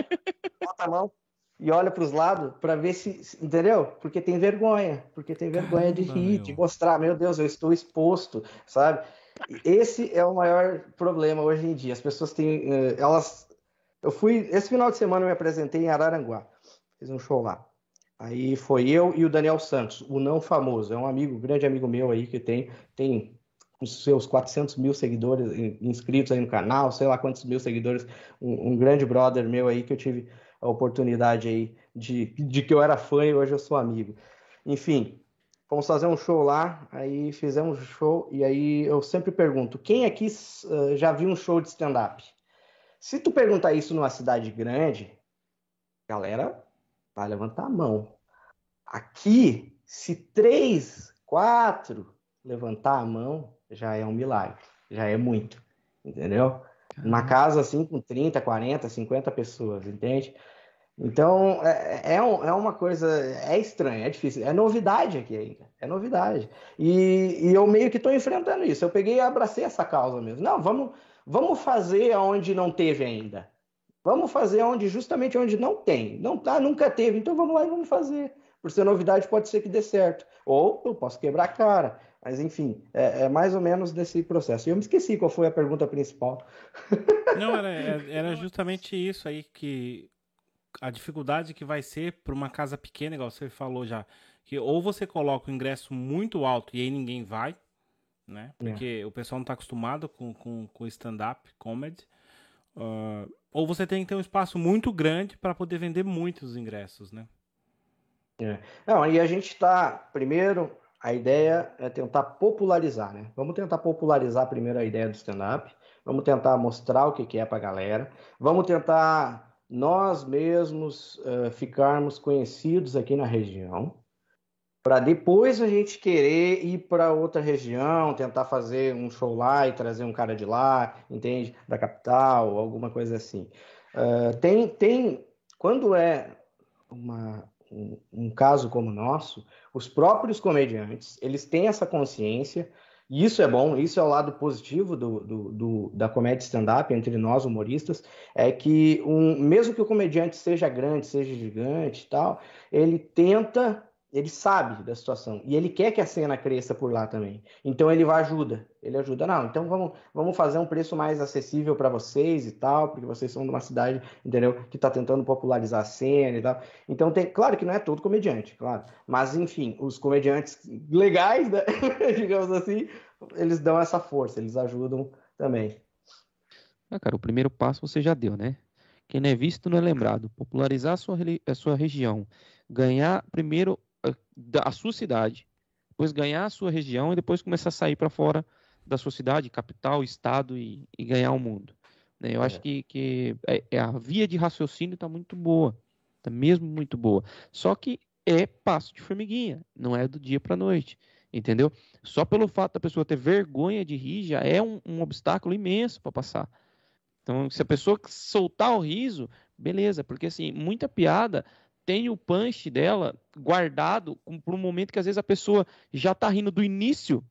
C: bota a mão e olha para os lados para ver se, entendeu? Porque tem vergonha, porque tem vergonha de rir, de mostrar, meu Deus, eu estou exposto, sabe? Esse é o maior problema hoje em dia. As pessoas têm. Eh, elas. Eu fui. Esse final de semana eu me apresentei em Araranguá. Fiz um show lá. Aí foi eu e o Daniel Santos, o não famoso. É um amigo, grande amigo meu aí que tem. Tem os seus 400 mil seguidores inscritos aí no canal, sei lá quantos mil seguidores. Um, um grande brother meu aí que eu tive a oportunidade aí de, de que eu era fã e hoje eu sou amigo. Enfim, Fomos fazer um show lá, aí fizemos o show, e aí eu sempre pergunto: quem aqui uh, já viu um show de stand-up? Se tu perguntar isso numa cidade grande, galera vai levantar a mão. Aqui, se três, quatro levantar a mão, já é um milagre, já é muito, entendeu? Uma casa assim com 30, 40, 50 pessoas, entende? Então, é, é, um, é, uma coisa, é estranho, é difícil, é novidade aqui ainda, é novidade. E, e eu meio que estou enfrentando isso. Eu peguei e abracei essa causa mesmo. Não, vamos, vamos fazer onde não teve ainda. Vamos fazer onde justamente onde não tem. Não tá, nunca teve, então vamos lá e vamos fazer. Por ser novidade, pode ser que dê certo. Ou eu posso quebrar a cara. Mas, enfim, é, é mais ou menos desse processo. E eu me esqueci qual foi a pergunta principal. [laughs]
A: Não, era, era justamente isso aí que a dificuldade que vai ser para uma casa pequena, igual você falou já, que ou você coloca o ingresso muito alto e aí ninguém vai, né? Porque é. o pessoal não está acostumado com, com, com stand-up comedy. Uh, ou você tem que ter um espaço muito grande para poder vender muitos ingressos, né?
C: É. Não, e a gente está, primeiro, a ideia é tentar popularizar, né? Vamos tentar popularizar primeiro a ideia do stand-up, vamos tentar mostrar o que, é para a galera, vamos tentar nós mesmos uh, ficarmos conhecidos aqui na região, para depois a gente querer ir para outra região, tentar fazer um show lá e trazer um cara de lá, entende? Da capital, alguma coisa assim. Uh, tem, tem, quando é uma, um, um, caso como o nosso, os próprios comediantes, eles têm essa consciência, e isso é bom, isso é o lado positivo do, do, do da comédia stand-up entre nós humoristas, é que um, mesmo que o comediante seja grande, seja gigante e tal, ele tenta ele sabe da situação e ele quer que a cena cresça por lá também. Então ele vai ajuda, ele ajuda. Não, então vamos, vamos fazer um preço mais acessível para vocês e tal, porque vocês são de uma cidade, entendeu, que está tentando popularizar a cena e tal. Então tem, claro que não é todo comediante, claro, mas enfim, os comediantes legais, né? [laughs] digamos assim, eles dão essa força, eles ajudam também.
B: Ah, cara, o primeiro passo você já deu, né? Quem não é visto não é lembrado. Popularizar a sua, a sua região, ganhar primeiro da sua cidade, depois ganhar a sua região e depois começar a sair para fora da sua cidade, capital, estado e, e ganhar o mundo. Né? Eu é. acho que, que é, é, a via de raciocínio está muito boa, está mesmo muito boa. Só que é passo de formiguinha, não é do dia para noite, entendeu? Só pelo fato da pessoa ter vergonha de rir já é um, um obstáculo imenso para passar. Então, se a pessoa soltar o riso, beleza, porque assim, muita piada tem o punch dela guardado por um momento que às vezes a pessoa já tá rindo do início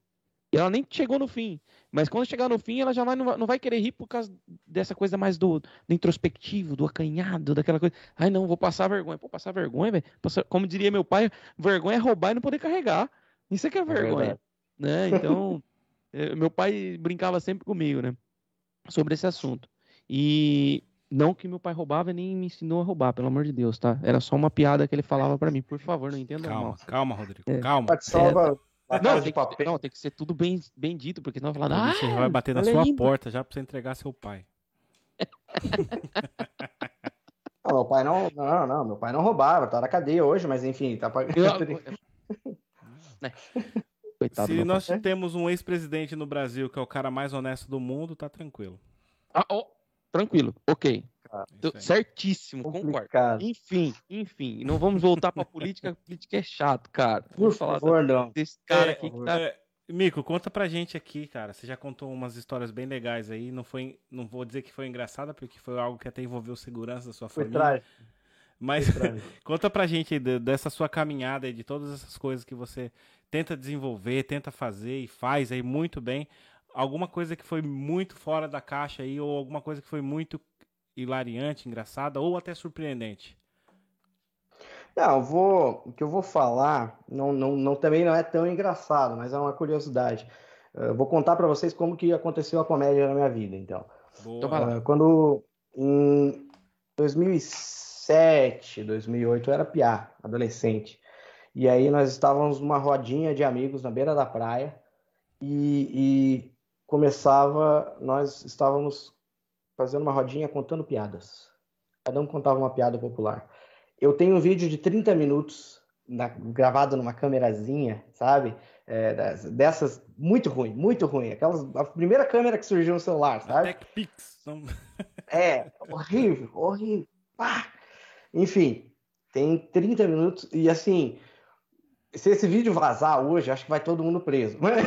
B: e ela nem chegou no fim. Mas quando chegar no fim, ela já vai, não, vai, querer rir por causa dessa coisa mais do, do, introspectivo, do acanhado, daquela coisa. Ai, não, vou passar vergonha. Pô, passar vergonha, velho. Como diria meu pai, vergonha é roubar e não poder carregar. Isso é que é, é vergonha. É né? Então, [laughs] eh, meu pai brincava sempre comigo, né? Sobre esse assunto. E não que meu pai roubava nem me ensinou a roubar, pelo amor de Deus, tá? Era só uma piada que ele falava para mim. Por favor, não entenda
A: calma,
B: mal.
A: Calma, Rodrigo. É. Calma. É,
B: não, tem que, não, tem que ser tudo bem, bem dito, porque senão vai falar,
A: ah, você vai bater na sua porta já pra você entregar seu pai.
C: não, [laughs] meu pai não, não, não, meu pai não roubava, tá na cadeia hoje, mas enfim, tá pagando. [laughs] [laughs]
A: né? Coitado Se nós pai. temos um ex-presidente no Brasil que é o cara mais honesto do mundo, tá tranquilo.
B: Ah, oh, Tranquilo, ok. Ah, certíssimo, Complicado. concordo. Enfim, enfim, não vamos voltar pra política, política é chato, cara.
C: Por favor, não.
B: Desse cara é, aqui que tá...
A: É, Mico, conta pra gente aqui, cara. Você já contou umas histórias bem legais aí. Não foi, não vou dizer que foi engraçada, porque foi algo que até envolveu segurança da sua foi família. Trágico. Mas [laughs] conta pra gente aí dessa sua caminhada e de todas essas coisas que você tenta desenvolver, tenta fazer e faz aí muito bem alguma coisa que foi muito fora da caixa aí, ou alguma coisa que foi muito hilariante, engraçada, ou até surpreendente?
C: Não, vou, o que eu vou falar não, não, não, também não é tão engraçado, mas é uma curiosidade. Eu vou contar para vocês como que aconteceu a comédia na minha vida, então. Boa. Uh, quando em 2007, 2008 eu era piá, adolescente. E aí nós estávamos numa rodinha de amigos na beira da praia e, e começava, nós estávamos fazendo uma rodinha contando piadas. Cada um contava uma piada popular. Eu tenho um vídeo de 30 minutos na, gravado numa câmerazinha, sabe? É, dessas, muito ruim, muito ruim. Aquelas, a primeira câmera que surgiu no celular, sabe?
A: TechPix. [laughs]
C: É, horrível, horrível. Pá. Enfim, tem 30 minutos e assim, se esse vídeo vazar hoje, acho que vai todo mundo preso. [laughs] Mas,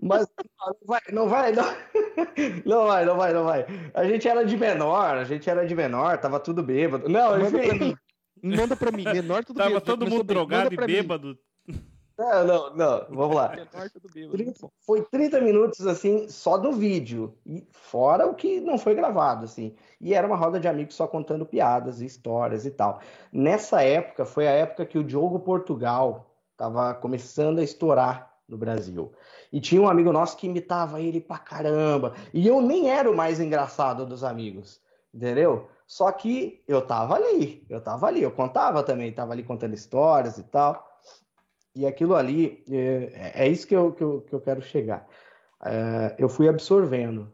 C: mas, [laughs] mas não vai, não vai, não, [laughs] não vai, não vai, não vai. A gente era de menor, a gente era de menor, tava tudo bêbado. Não,
B: manda enfim. pra mim. Manda pra mim, menor tudo
A: tava bêbado. Tava todo mundo drogado e bêbado. Mim.
C: Não, não, não, vamos lá. 30, foi 30 minutos, assim, só do vídeo, e fora o que não foi gravado, assim. E era uma roda de amigos só contando piadas e histórias e tal. Nessa época, foi a época que o Diogo Portugal estava começando a estourar no Brasil. E tinha um amigo nosso que imitava ele pra caramba. E eu nem era o mais engraçado dos amigos, entendeu? Só que eu tava ali, eu tava ali, eu contava também, tava ali contando histórias e tal. E aquilo ali, é, é isso que eu, que, eu, que eu quero chegar. É, eu fui absorvendo,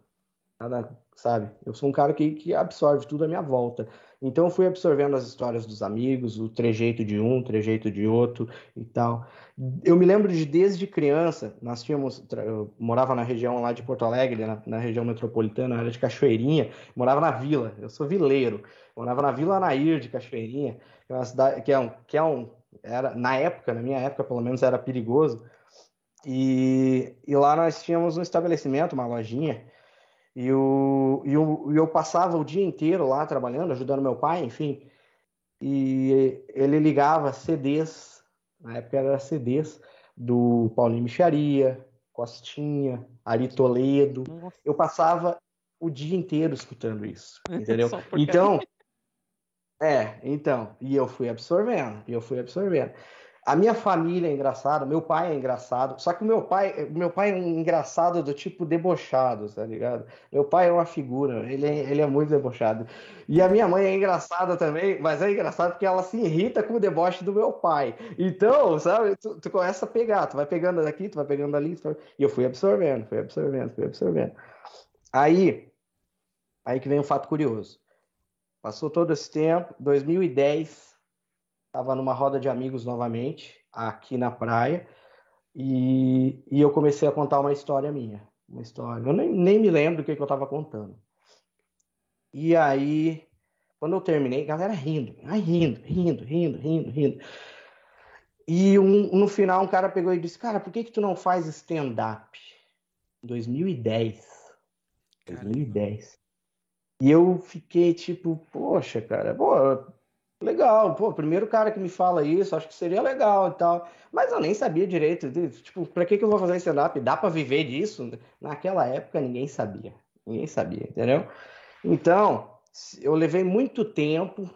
C: sabe? Eu sou um cara que, que absorve tudo à minha volta. Então eu fui absorvendo as histórias dos amigos, o trejeito de um, o trejeito de outro e tal. Eu me lembro de desde criança, nós tínhamos, eu morava na região lá de Porto Alegre, na, na região metropolitana, na área de Cachoeirinha, morava na vila, eu sou vileiro, morava na Vila Anair de Cachoeirinha, que é cidade, que é um, que é um era, na época, na minha época pelo menos, era perigoso. E, e lá nós tínhamos um estabelecimento, uma lojinha, e, o, e, o, e eu passava o dia inteiro lá trabalhando, ajudando meu pai, enfim. E ele ligava CDs, na época era CDs, do Paulinho Micharia, Costinha, Ari Toledo. Eu passava o dia inteiro escutando isso, [laughs] entendeu? então, é, então, e eu fui absorvendo, e eu fui absorvendo. A minha família é engraçada, meu pai é engraçado, só que meu pai, meu pai é um engraçado do tipo debochado, tá ligado? Meu pai é uma figura, ele é, ele é muito debochado. E a minha mãe é engraçada também, mas é engraçado porque ela se irrita com o deboche do meu pai. Então, sabe, tu, tu começa a pegar, tu vai pegando daqui, tu vai pegando ali, e eu fui absorvendo, fui absorvendo, fui absorvendo. Aí, aí que vem um fato curioso. Passou todo esse tempo, 2010, estava numa roda de amigos novamente, aqui na praia, e, e eu comecei a contar uma história minha. Uma história. Eu nem, nem me lembro o que, que eu estava contando. E aí, quando eu terminei, galera rindo, ai, rindo, rindo, rindo, rindo, rindo. E um, no final, um cara pegou e disse: Cara, por que, que tu não faz stand-up? 2010. 2010. E eu fiquei tipo, poxa, cara, pô, Legal, pô, primeiro cara que me fala isso, acho que seria legal e tal. Mas eu nem sabia direito, tipo, pra que, que eu vou fazer stand-up? Dá pra viver disso? Naquela época ninguém sabia, ninguém sabia, entendeu? Então, eu levei muito tempo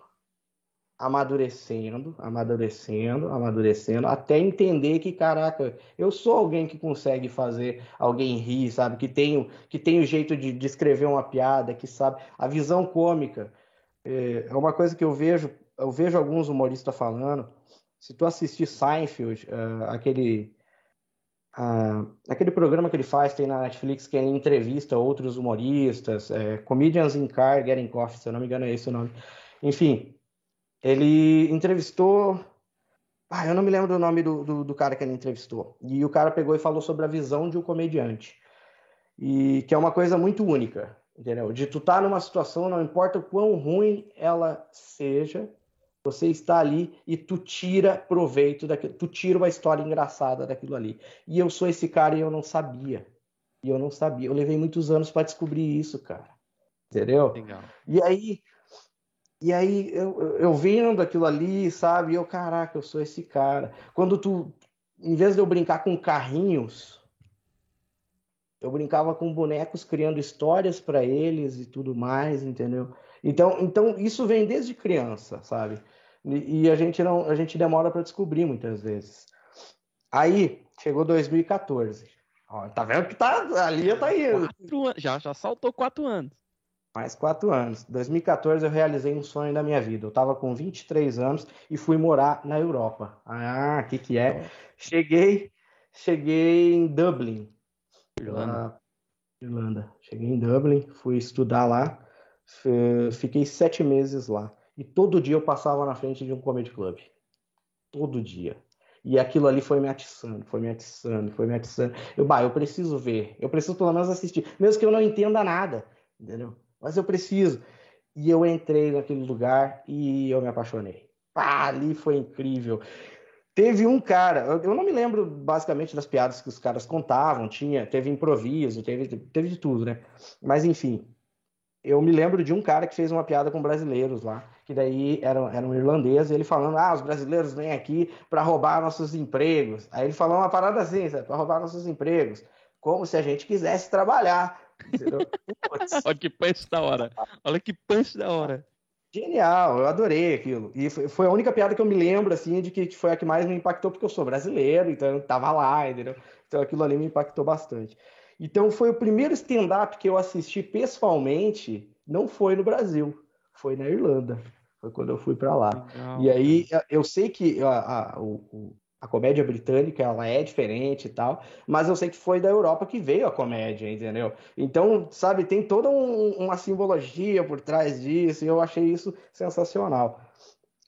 C: amadurecendo, amadurecendo, amadurecendo, até entender que, caraca, eu sou alguém que consegue fazer alguém rir, sabe? Que tem, que tem o jeito de, de escrever uma piada, que sabe. A visão cômica é, é uma coisa que eu vejo eu vejo alguns humoristas falando. Se tu assistir Seinfeld, uh, aquele uh, aquele programa que ele faz tem na Netflix que ele entrevista outros humoristas, é, Comedians in Car Getting Coffee, se eu não me engano é esse o nome. Enfim, ele entrevistou. Ah, eu não me lembro do nome do, do, do, cara que ele entrevistou. E o cara pegou e falou sobre a visão de um comediante. E que é uma coisa muito única, entendeu? De tu estar tá numa situação, não importa o quão ruim ela seja, você está ali e tu tira proveito daquilo, tu tira uma história engraçada daquilo ali. E eu sou esse cara e eu não sabia. E eu não sabia. Eu levei muitos anos para descobrir isso, cara. Entendeu? Legal. E aí, e aí eu, eu vendo aquilo ali, sabe? Eu, caraca, eu sou esse cara. Quando tu, em vez de eu brincar com carrinhos, eu brincava com bonecos criando histórias para eles e tudo mais, entendeu? Então, então isso vem desde criança, sabe? E, e a gente não, a gente demora para descobrir muitas vezes. Aí chegou 2014. Ó, tá vendo que tá ali tá indo.
B: já já saltou quatro anos.
C: Mais quatro anos. 2014 eu realizei um sonho da minha vida. Eu estava com 23 anos e fui morar na Europa. Ah, o que que é? Cheguei, cheguei em Dublin, Irlanda. Irlanda. Cheguei em Dublin, fui estudar lá. Fiquei sete meses lá. E todo dia eu passava na frente de um comedy club. Todo dia. E aquilo ali foi me atiçando, foi me atiçando, foi me atiçando. Eu, bah, eu preciso ver. Eu preciso pelo menos assistir. Mesmo que eu não entenda nada, entendeu? Mas eu preciso. E eu entrei naquele lugar e eu me apaixonei. Pá, ali foi incrível. Teve um cara, eu não me lembro basicamente das piadas que os caras contavam, tinha, teve improviso, teve, teve de tudo, né? Mas enfim, eu me lembro de um cara que fez uma piada com brasileiros lá, que daí era, era um irlandês, e ele falando, ah, os brasileiros vêm aqui para roubar nossos empregos. Aí ele falou uma parada assim, para roubar nossos empregos, como se a gente quisesse trabalhar.
B: Olha que punch da hora. Olha que punch da hora.
C: Genial, eu adorei aquilo. E foi a única piada que eu me lembro, assim, de que foi a que mais me impactou, porque eu sou brasileiro, então eu tava lá, entendeu? Então aquilo ali me impactou bastante. Então foi o primeiro stand-up que eu assisti pessoalmente, não foi no Brasil, foi na Irlanda. Foi quando eu fui para lá. Legal. E aí eu sei que a, a, o, a comédia britânica ela é diferente e tal, mas eu sei que foi da Europa que veio a comédia, entendeu? Então, sabe, tem toda um, uma simbologia por trás disso e eu achei isso sensacional.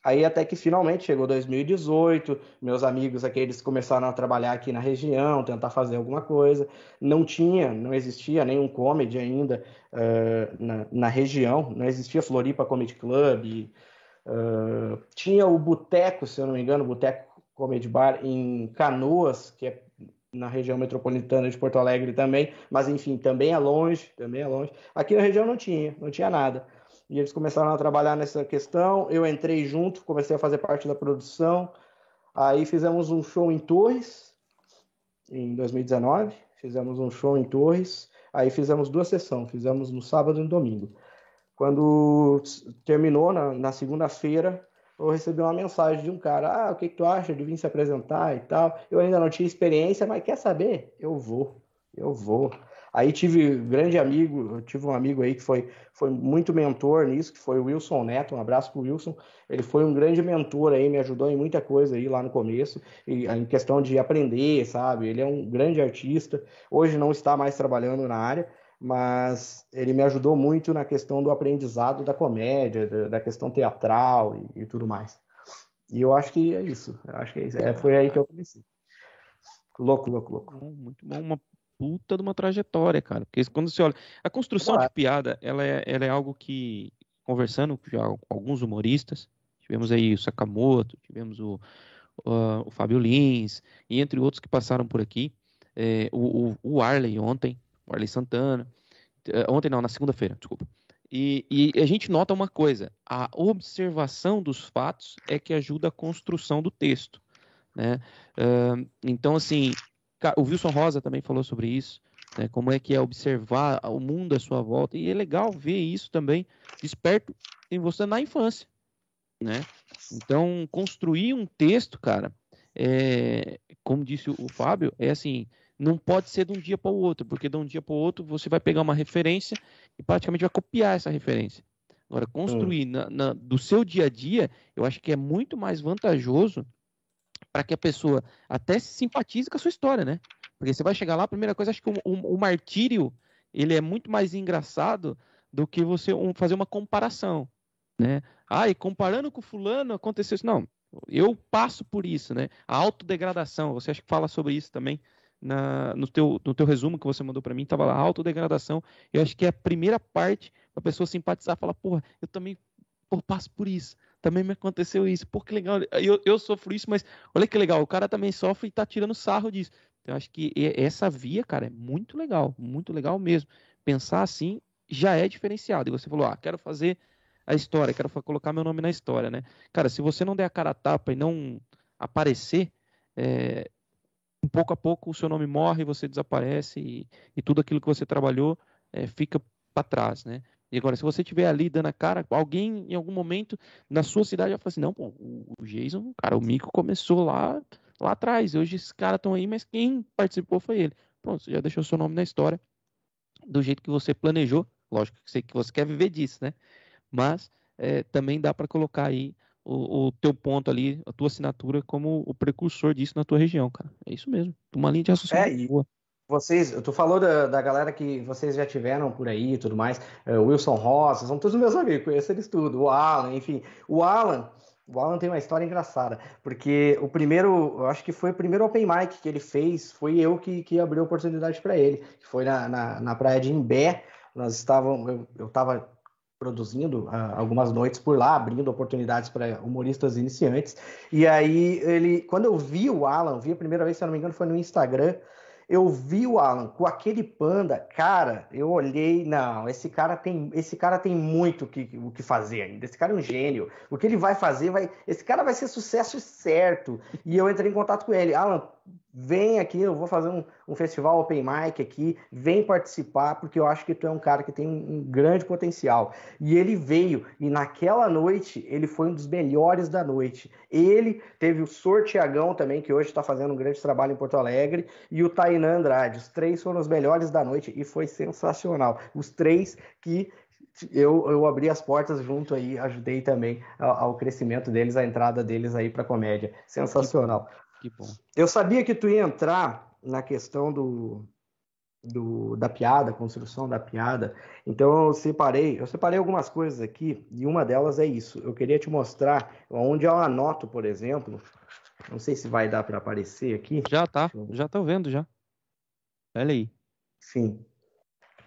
C: Aí até que finalmente chegou 2018, meus amigos aqueles começaram a trabalhar aqui na região, tentar fazer alguma coisa. Não tinha, não existia nenhum comedy ainda uh, na, na, região, não existia Floripa Comedy Club. Uh, tinha o Boteco, se eu não me engano, Boteco Comedy Bar em Canoas, que é na região metropolitana de Porto Alegre também, mas enfim, também é longe, também é longe. Aqui na região não tinha, não tinha nada. E eles começaram a trabalhar nessa questão, eu entrei junto, comecei a fazer parte da produção. Aí fizemos um show em Torres, em 2019, fizemos um show em Torres, aí fizemos duas sessões, fizemos no sábado e no domingo. Quando terminou, na, na segunda-feira, eu recebi uma mensagem de um cara, ah, o que, que tu acha de vir se apresentar e tal. Eu ainda não tinha experiência, mas quer saber? Eu vou, eu vou. Aí tive grande amigo, tive um amigo aí que foi, foi muito mentor nisso, que foi o Wilson Neto, um abraço pro Wilson. Ele foi um grande mentor aí, me ajudou em muita coisa aí lá no começo, e, em questão de aprender, sabe? Ele é um grande artista, hoje não está mais trabalhando na área, mas ele me ajudou muito na questão do aprendizado da comédia, da, questão teatral e, e, tudo mais. E eu acho que é isso. Eu acho que é isso. É, foi aí que eu comecei. Louco, louco, louco.
B: Muito bom. Uma puta de uma trajetória, cara. Porque quando você olha. A construção claro. de piada, ela é, ela é algo que, conversando com alguns humoristas, tivemos aí o Sakamoto, tivemos o, uh, o Fábio Lins, e entre outros que passaram por aqui. É, o, o, o Arley ontem, o Arley Santana. Uh, ontem não, na segunda-feira, desculpa. E, e, a gente nota uma coisa: a observação dos fatos é que ajuda a construção do texto. Né? Uh, então, assim, o Wilson Rosa também falou sobre isso, né, como é que é observar o mundo à sua volta, e é legal ver isso também desperto em você na infância, né? Então, construir um texto, cara, é, como disse o Fábio, é assim, não pode ser de um dia para o outro, porque de um dia para o outro você vai pegar uma referência e praticamente vai copiar essa referência. Agora, construir hum. na, na, do seu dia a dia, eu acho que é muito mais vantajoso para que a pessoa até se simpatize com a sua história, né? Porque você vai chegar lá, a primeira coisa, acho que o, o, o martírio ele é muito mais engraçado do que você um, fazer uma comparação, né? Ah, e comparando com fulano aconteceu isso. Não, eu passo por isso, né? A autodegradação, você acha que fala sobre isso também na, no, teu, no teu resumo que você mandou para mim, estava lá, autodegradação. Eu acho que é a primeira parte para a pessoa simpatizar, falar, porra, eu também porra, passo por isso também me aconteceu isso. Pô, que legal. Eu, eu sofro isso, mas olha que legal. O cara também sofre e tá tirando sarro disso. Eu acho que essa via, cara, é muito legal. Muito legal mesmo. Pensar assim já é diferenciado. E você falou, ah, quero fazer a história, quero colocar meu nome na história, né? Cara, se você não der a cara a tapa e não aparecer, é, pouco a pouco o seu nome morre, você desaparece e, e tudo aquilo que você trabalhou é, fica para trás, né? E agora, se você estiver ali dando a cara, alguém em algum momento na sua cidade vai falar assim: não, pô, o Jason, cara, o Mico começou lá, lá atrás. Hoje esses caras estão aí, mas quem participou foi ele. Pronto, você já deixou seu nome na história do jeito que você planejou. Lógico que você, que você quer viver disso, né? Mas é, também dá para colocar aí o, o, teu ponto ali, a tua assinatura como o precursor disso na tua região, cara. É isso mesmo. Uma linha de raciocínio
C: é, boa. Vocês, tu falou da, da galera que vocês já tiveram por aí e tudo mais, uh, Wilson Rosa, são todos meus amigos, conheço eles tudo, o Alan, enfim. O Alan, o Alan tem uma história engraçada, porque o primeiro, eu acho que foi o primeiro open mic que ele fez, foi eu que, que abri a oportunidade para ele, que foi na, na, na, praia de Imbé, nós estávamos, eu estava produzindo uh, algumas noites por lá, abrindo oportunidades para humoristas iniciantes, e aí ele, quando eu vi o Alan, vi a primeira vez, se eu não me engano, foi no Instagram, eu vi o Alan com aquele panda, cara, eu olhei, não, esse cara tem, esse cara tem muito que, o que fazer ainda. Esse cara é um gênio. O que ele vai fazer vai, esse cara vai ser sucesso certo. E eu entrei em contato com ele, Alan, vem aqui, eu vou fazer um, um, festival open mic aqui, vem participar, porque eu acho que tu é um cara que tem um, um, grande potencial. E ele veio, e naquela noite, ele foi um dos melhores da noite. Ele teve o Sortiagão também, que hoje está fazendo um grande trabalho em Porto Alegre, e o Tainan Andrade. Os três foram os melhores da noite, e foi sensacional. Os três que eu, eu abri as portas junto aí, ajudei também ao, ao crescimento deles, a entrada deles aí para comédia. Sensacional.
B: Que bom.
C: Eu sabia que tu ia entrar na questão do, do, da piada, construção da piada. Então eu separei, eu separei algumas coisas aqui e uma delas é isso. Eu queria te mostrar onde eu anoto, por exemplo. Não sei se vai dar para aparecer aqui.
B: Já tá, já tô vendo já. Olha aí.
C: Sim.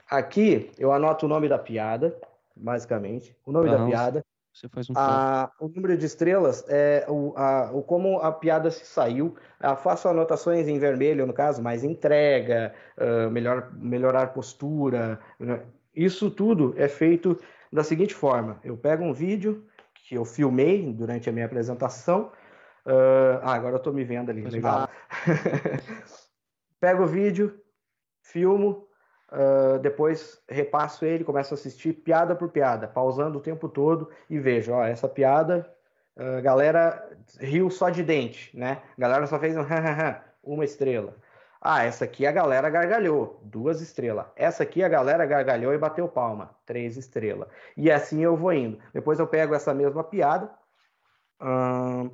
C: Aqui eu anoto o nome da piada, basicamente, o nome da piada.
B: Você faz um
C: a, o número de estrelas é o, a, o como a piada se saiu. Eu faço anotações em vermelho, no caso, mais entrega, uh, melhor, melhorar postura. Né? Isso tudo é feito da seguinte forma: eu pego um vídeo que eu filmei durante a minha apresentação. Uh, ah, agora eu estou me vendo ali, legal. [laughs] pego o vídeo, filmo, Uh, depois repasso ele, começo a assistir piada por piada, pausando o tempo todo e vejo, ó, essa piada, uh, galera riu só de dente, né? A galera só fez um [laughs] uma estrela. Ah, essa aqui a galera gargalhou, duas estrelas. Essa aqui a galera gargalhou e bateu palma, três estrelas. E assim eu vou indo. Depois eu pego essa mesma piada, uh,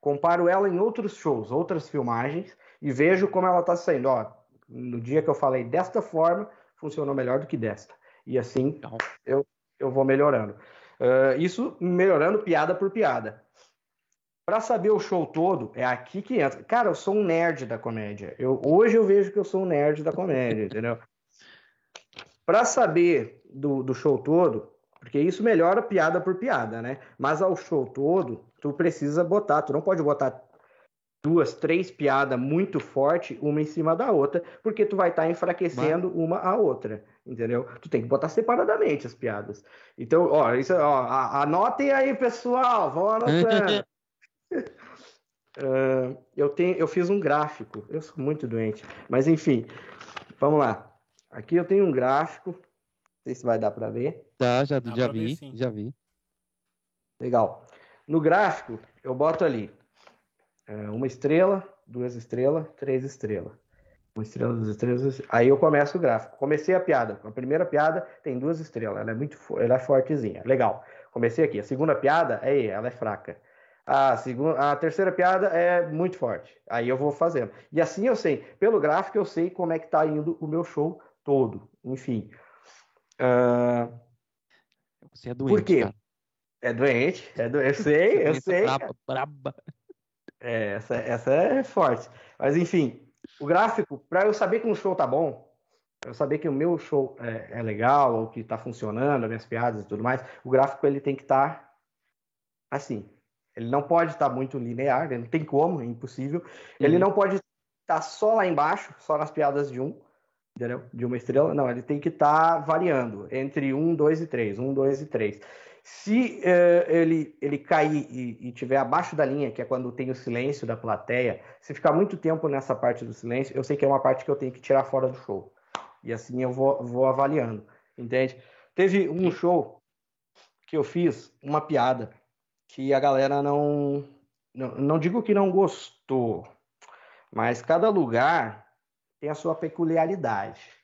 C: comparo ela em outros shows, outras filmagens e vejo como ela está saindo. Ó, no dia que eu falei desta forma, funcionou melhor do que desta. E assim eu, eu vou melhorando. Uh, isso melhorando piada por piada. Para saber o show todo, é aqui que entra. Cara, eu sou um nerd da comédia. Eu, hoje eu vejo que eu sou um nerd da comédia, entendeu? Para saber do, do show todo, porque isso melhora piada por piada, né? Mas ao show todo, tu precisa botar, tu não pode botar duas, três piadas muito forte uma em cima da outra, porque tu vai estar tá enfraquecendo Mas... uma a outra, entendeu? Tu tem que botar separadamente as piadas. Então, ó, isso, ó, anotem aí, pessoal, vão anotando. uh, [laughs] [laughs] eu tenho, eu fiz um gráfico. Eu sou muito doente, mas enfim, vamos lá. Aqui eu tenho um gráfico. Não sei se vai dar para ver.
B: Tá, já, já vi, ver, já vi.
C: Legal. No gráfico, eu boto ali uma estrela, duas estrelas, três estrelas. Uma estrela, duas estrelas. Aí eu começo o gráfico. Comecei a piada. A primeira piada tem duas estrelas. Ela é muito, ela é fortezinha. Legal. Comecei aqui. A segunda piada, aí, ela é fraca. A, segunda, a terceira piada é muito forte. Aí eu vou fazendo. E assim eu sei, pelo gráfico eu sei como é que tá indo o meu show todo. Enfim. Uh...
B: Você é doente. Por quê? Cara.
C: É doente, é [laughs] doente. Eu sei, eu sei.
B: Braba, braba.
C: É, essa, essa é forte. Mas enfim, o gráfico, para eu saber que um show tá bom, para eu saber que o meu show é, é, legal, ou que tá funcionando, as minhas piadas e tudo mais, o gráfico ele tem que estar tá assim. Ele não pode estar tá muito linear, não tem como, é impossível. Uhum. Ele não pode estar tá só lá embaixo, só nas piadas de um, entendeu? De uma estrela. Não, ele tem que estar tá variando entre um, dois e três, um, dois e três. Se uh, ele, ele cair e, e tiver abaixo da linha, que é quando tem o silêncio da plateia, se ficar muito tempo nessa parte do silêncio, eu sei que é uma parte que eu tenho que tirar fora do show. E assim eu vou, vou avaliando, entende? Teve um show que eu fiz, uma piada, que a galera não, não. Não digo que não gostou, mas cada lugar tem a sua peculiaridade.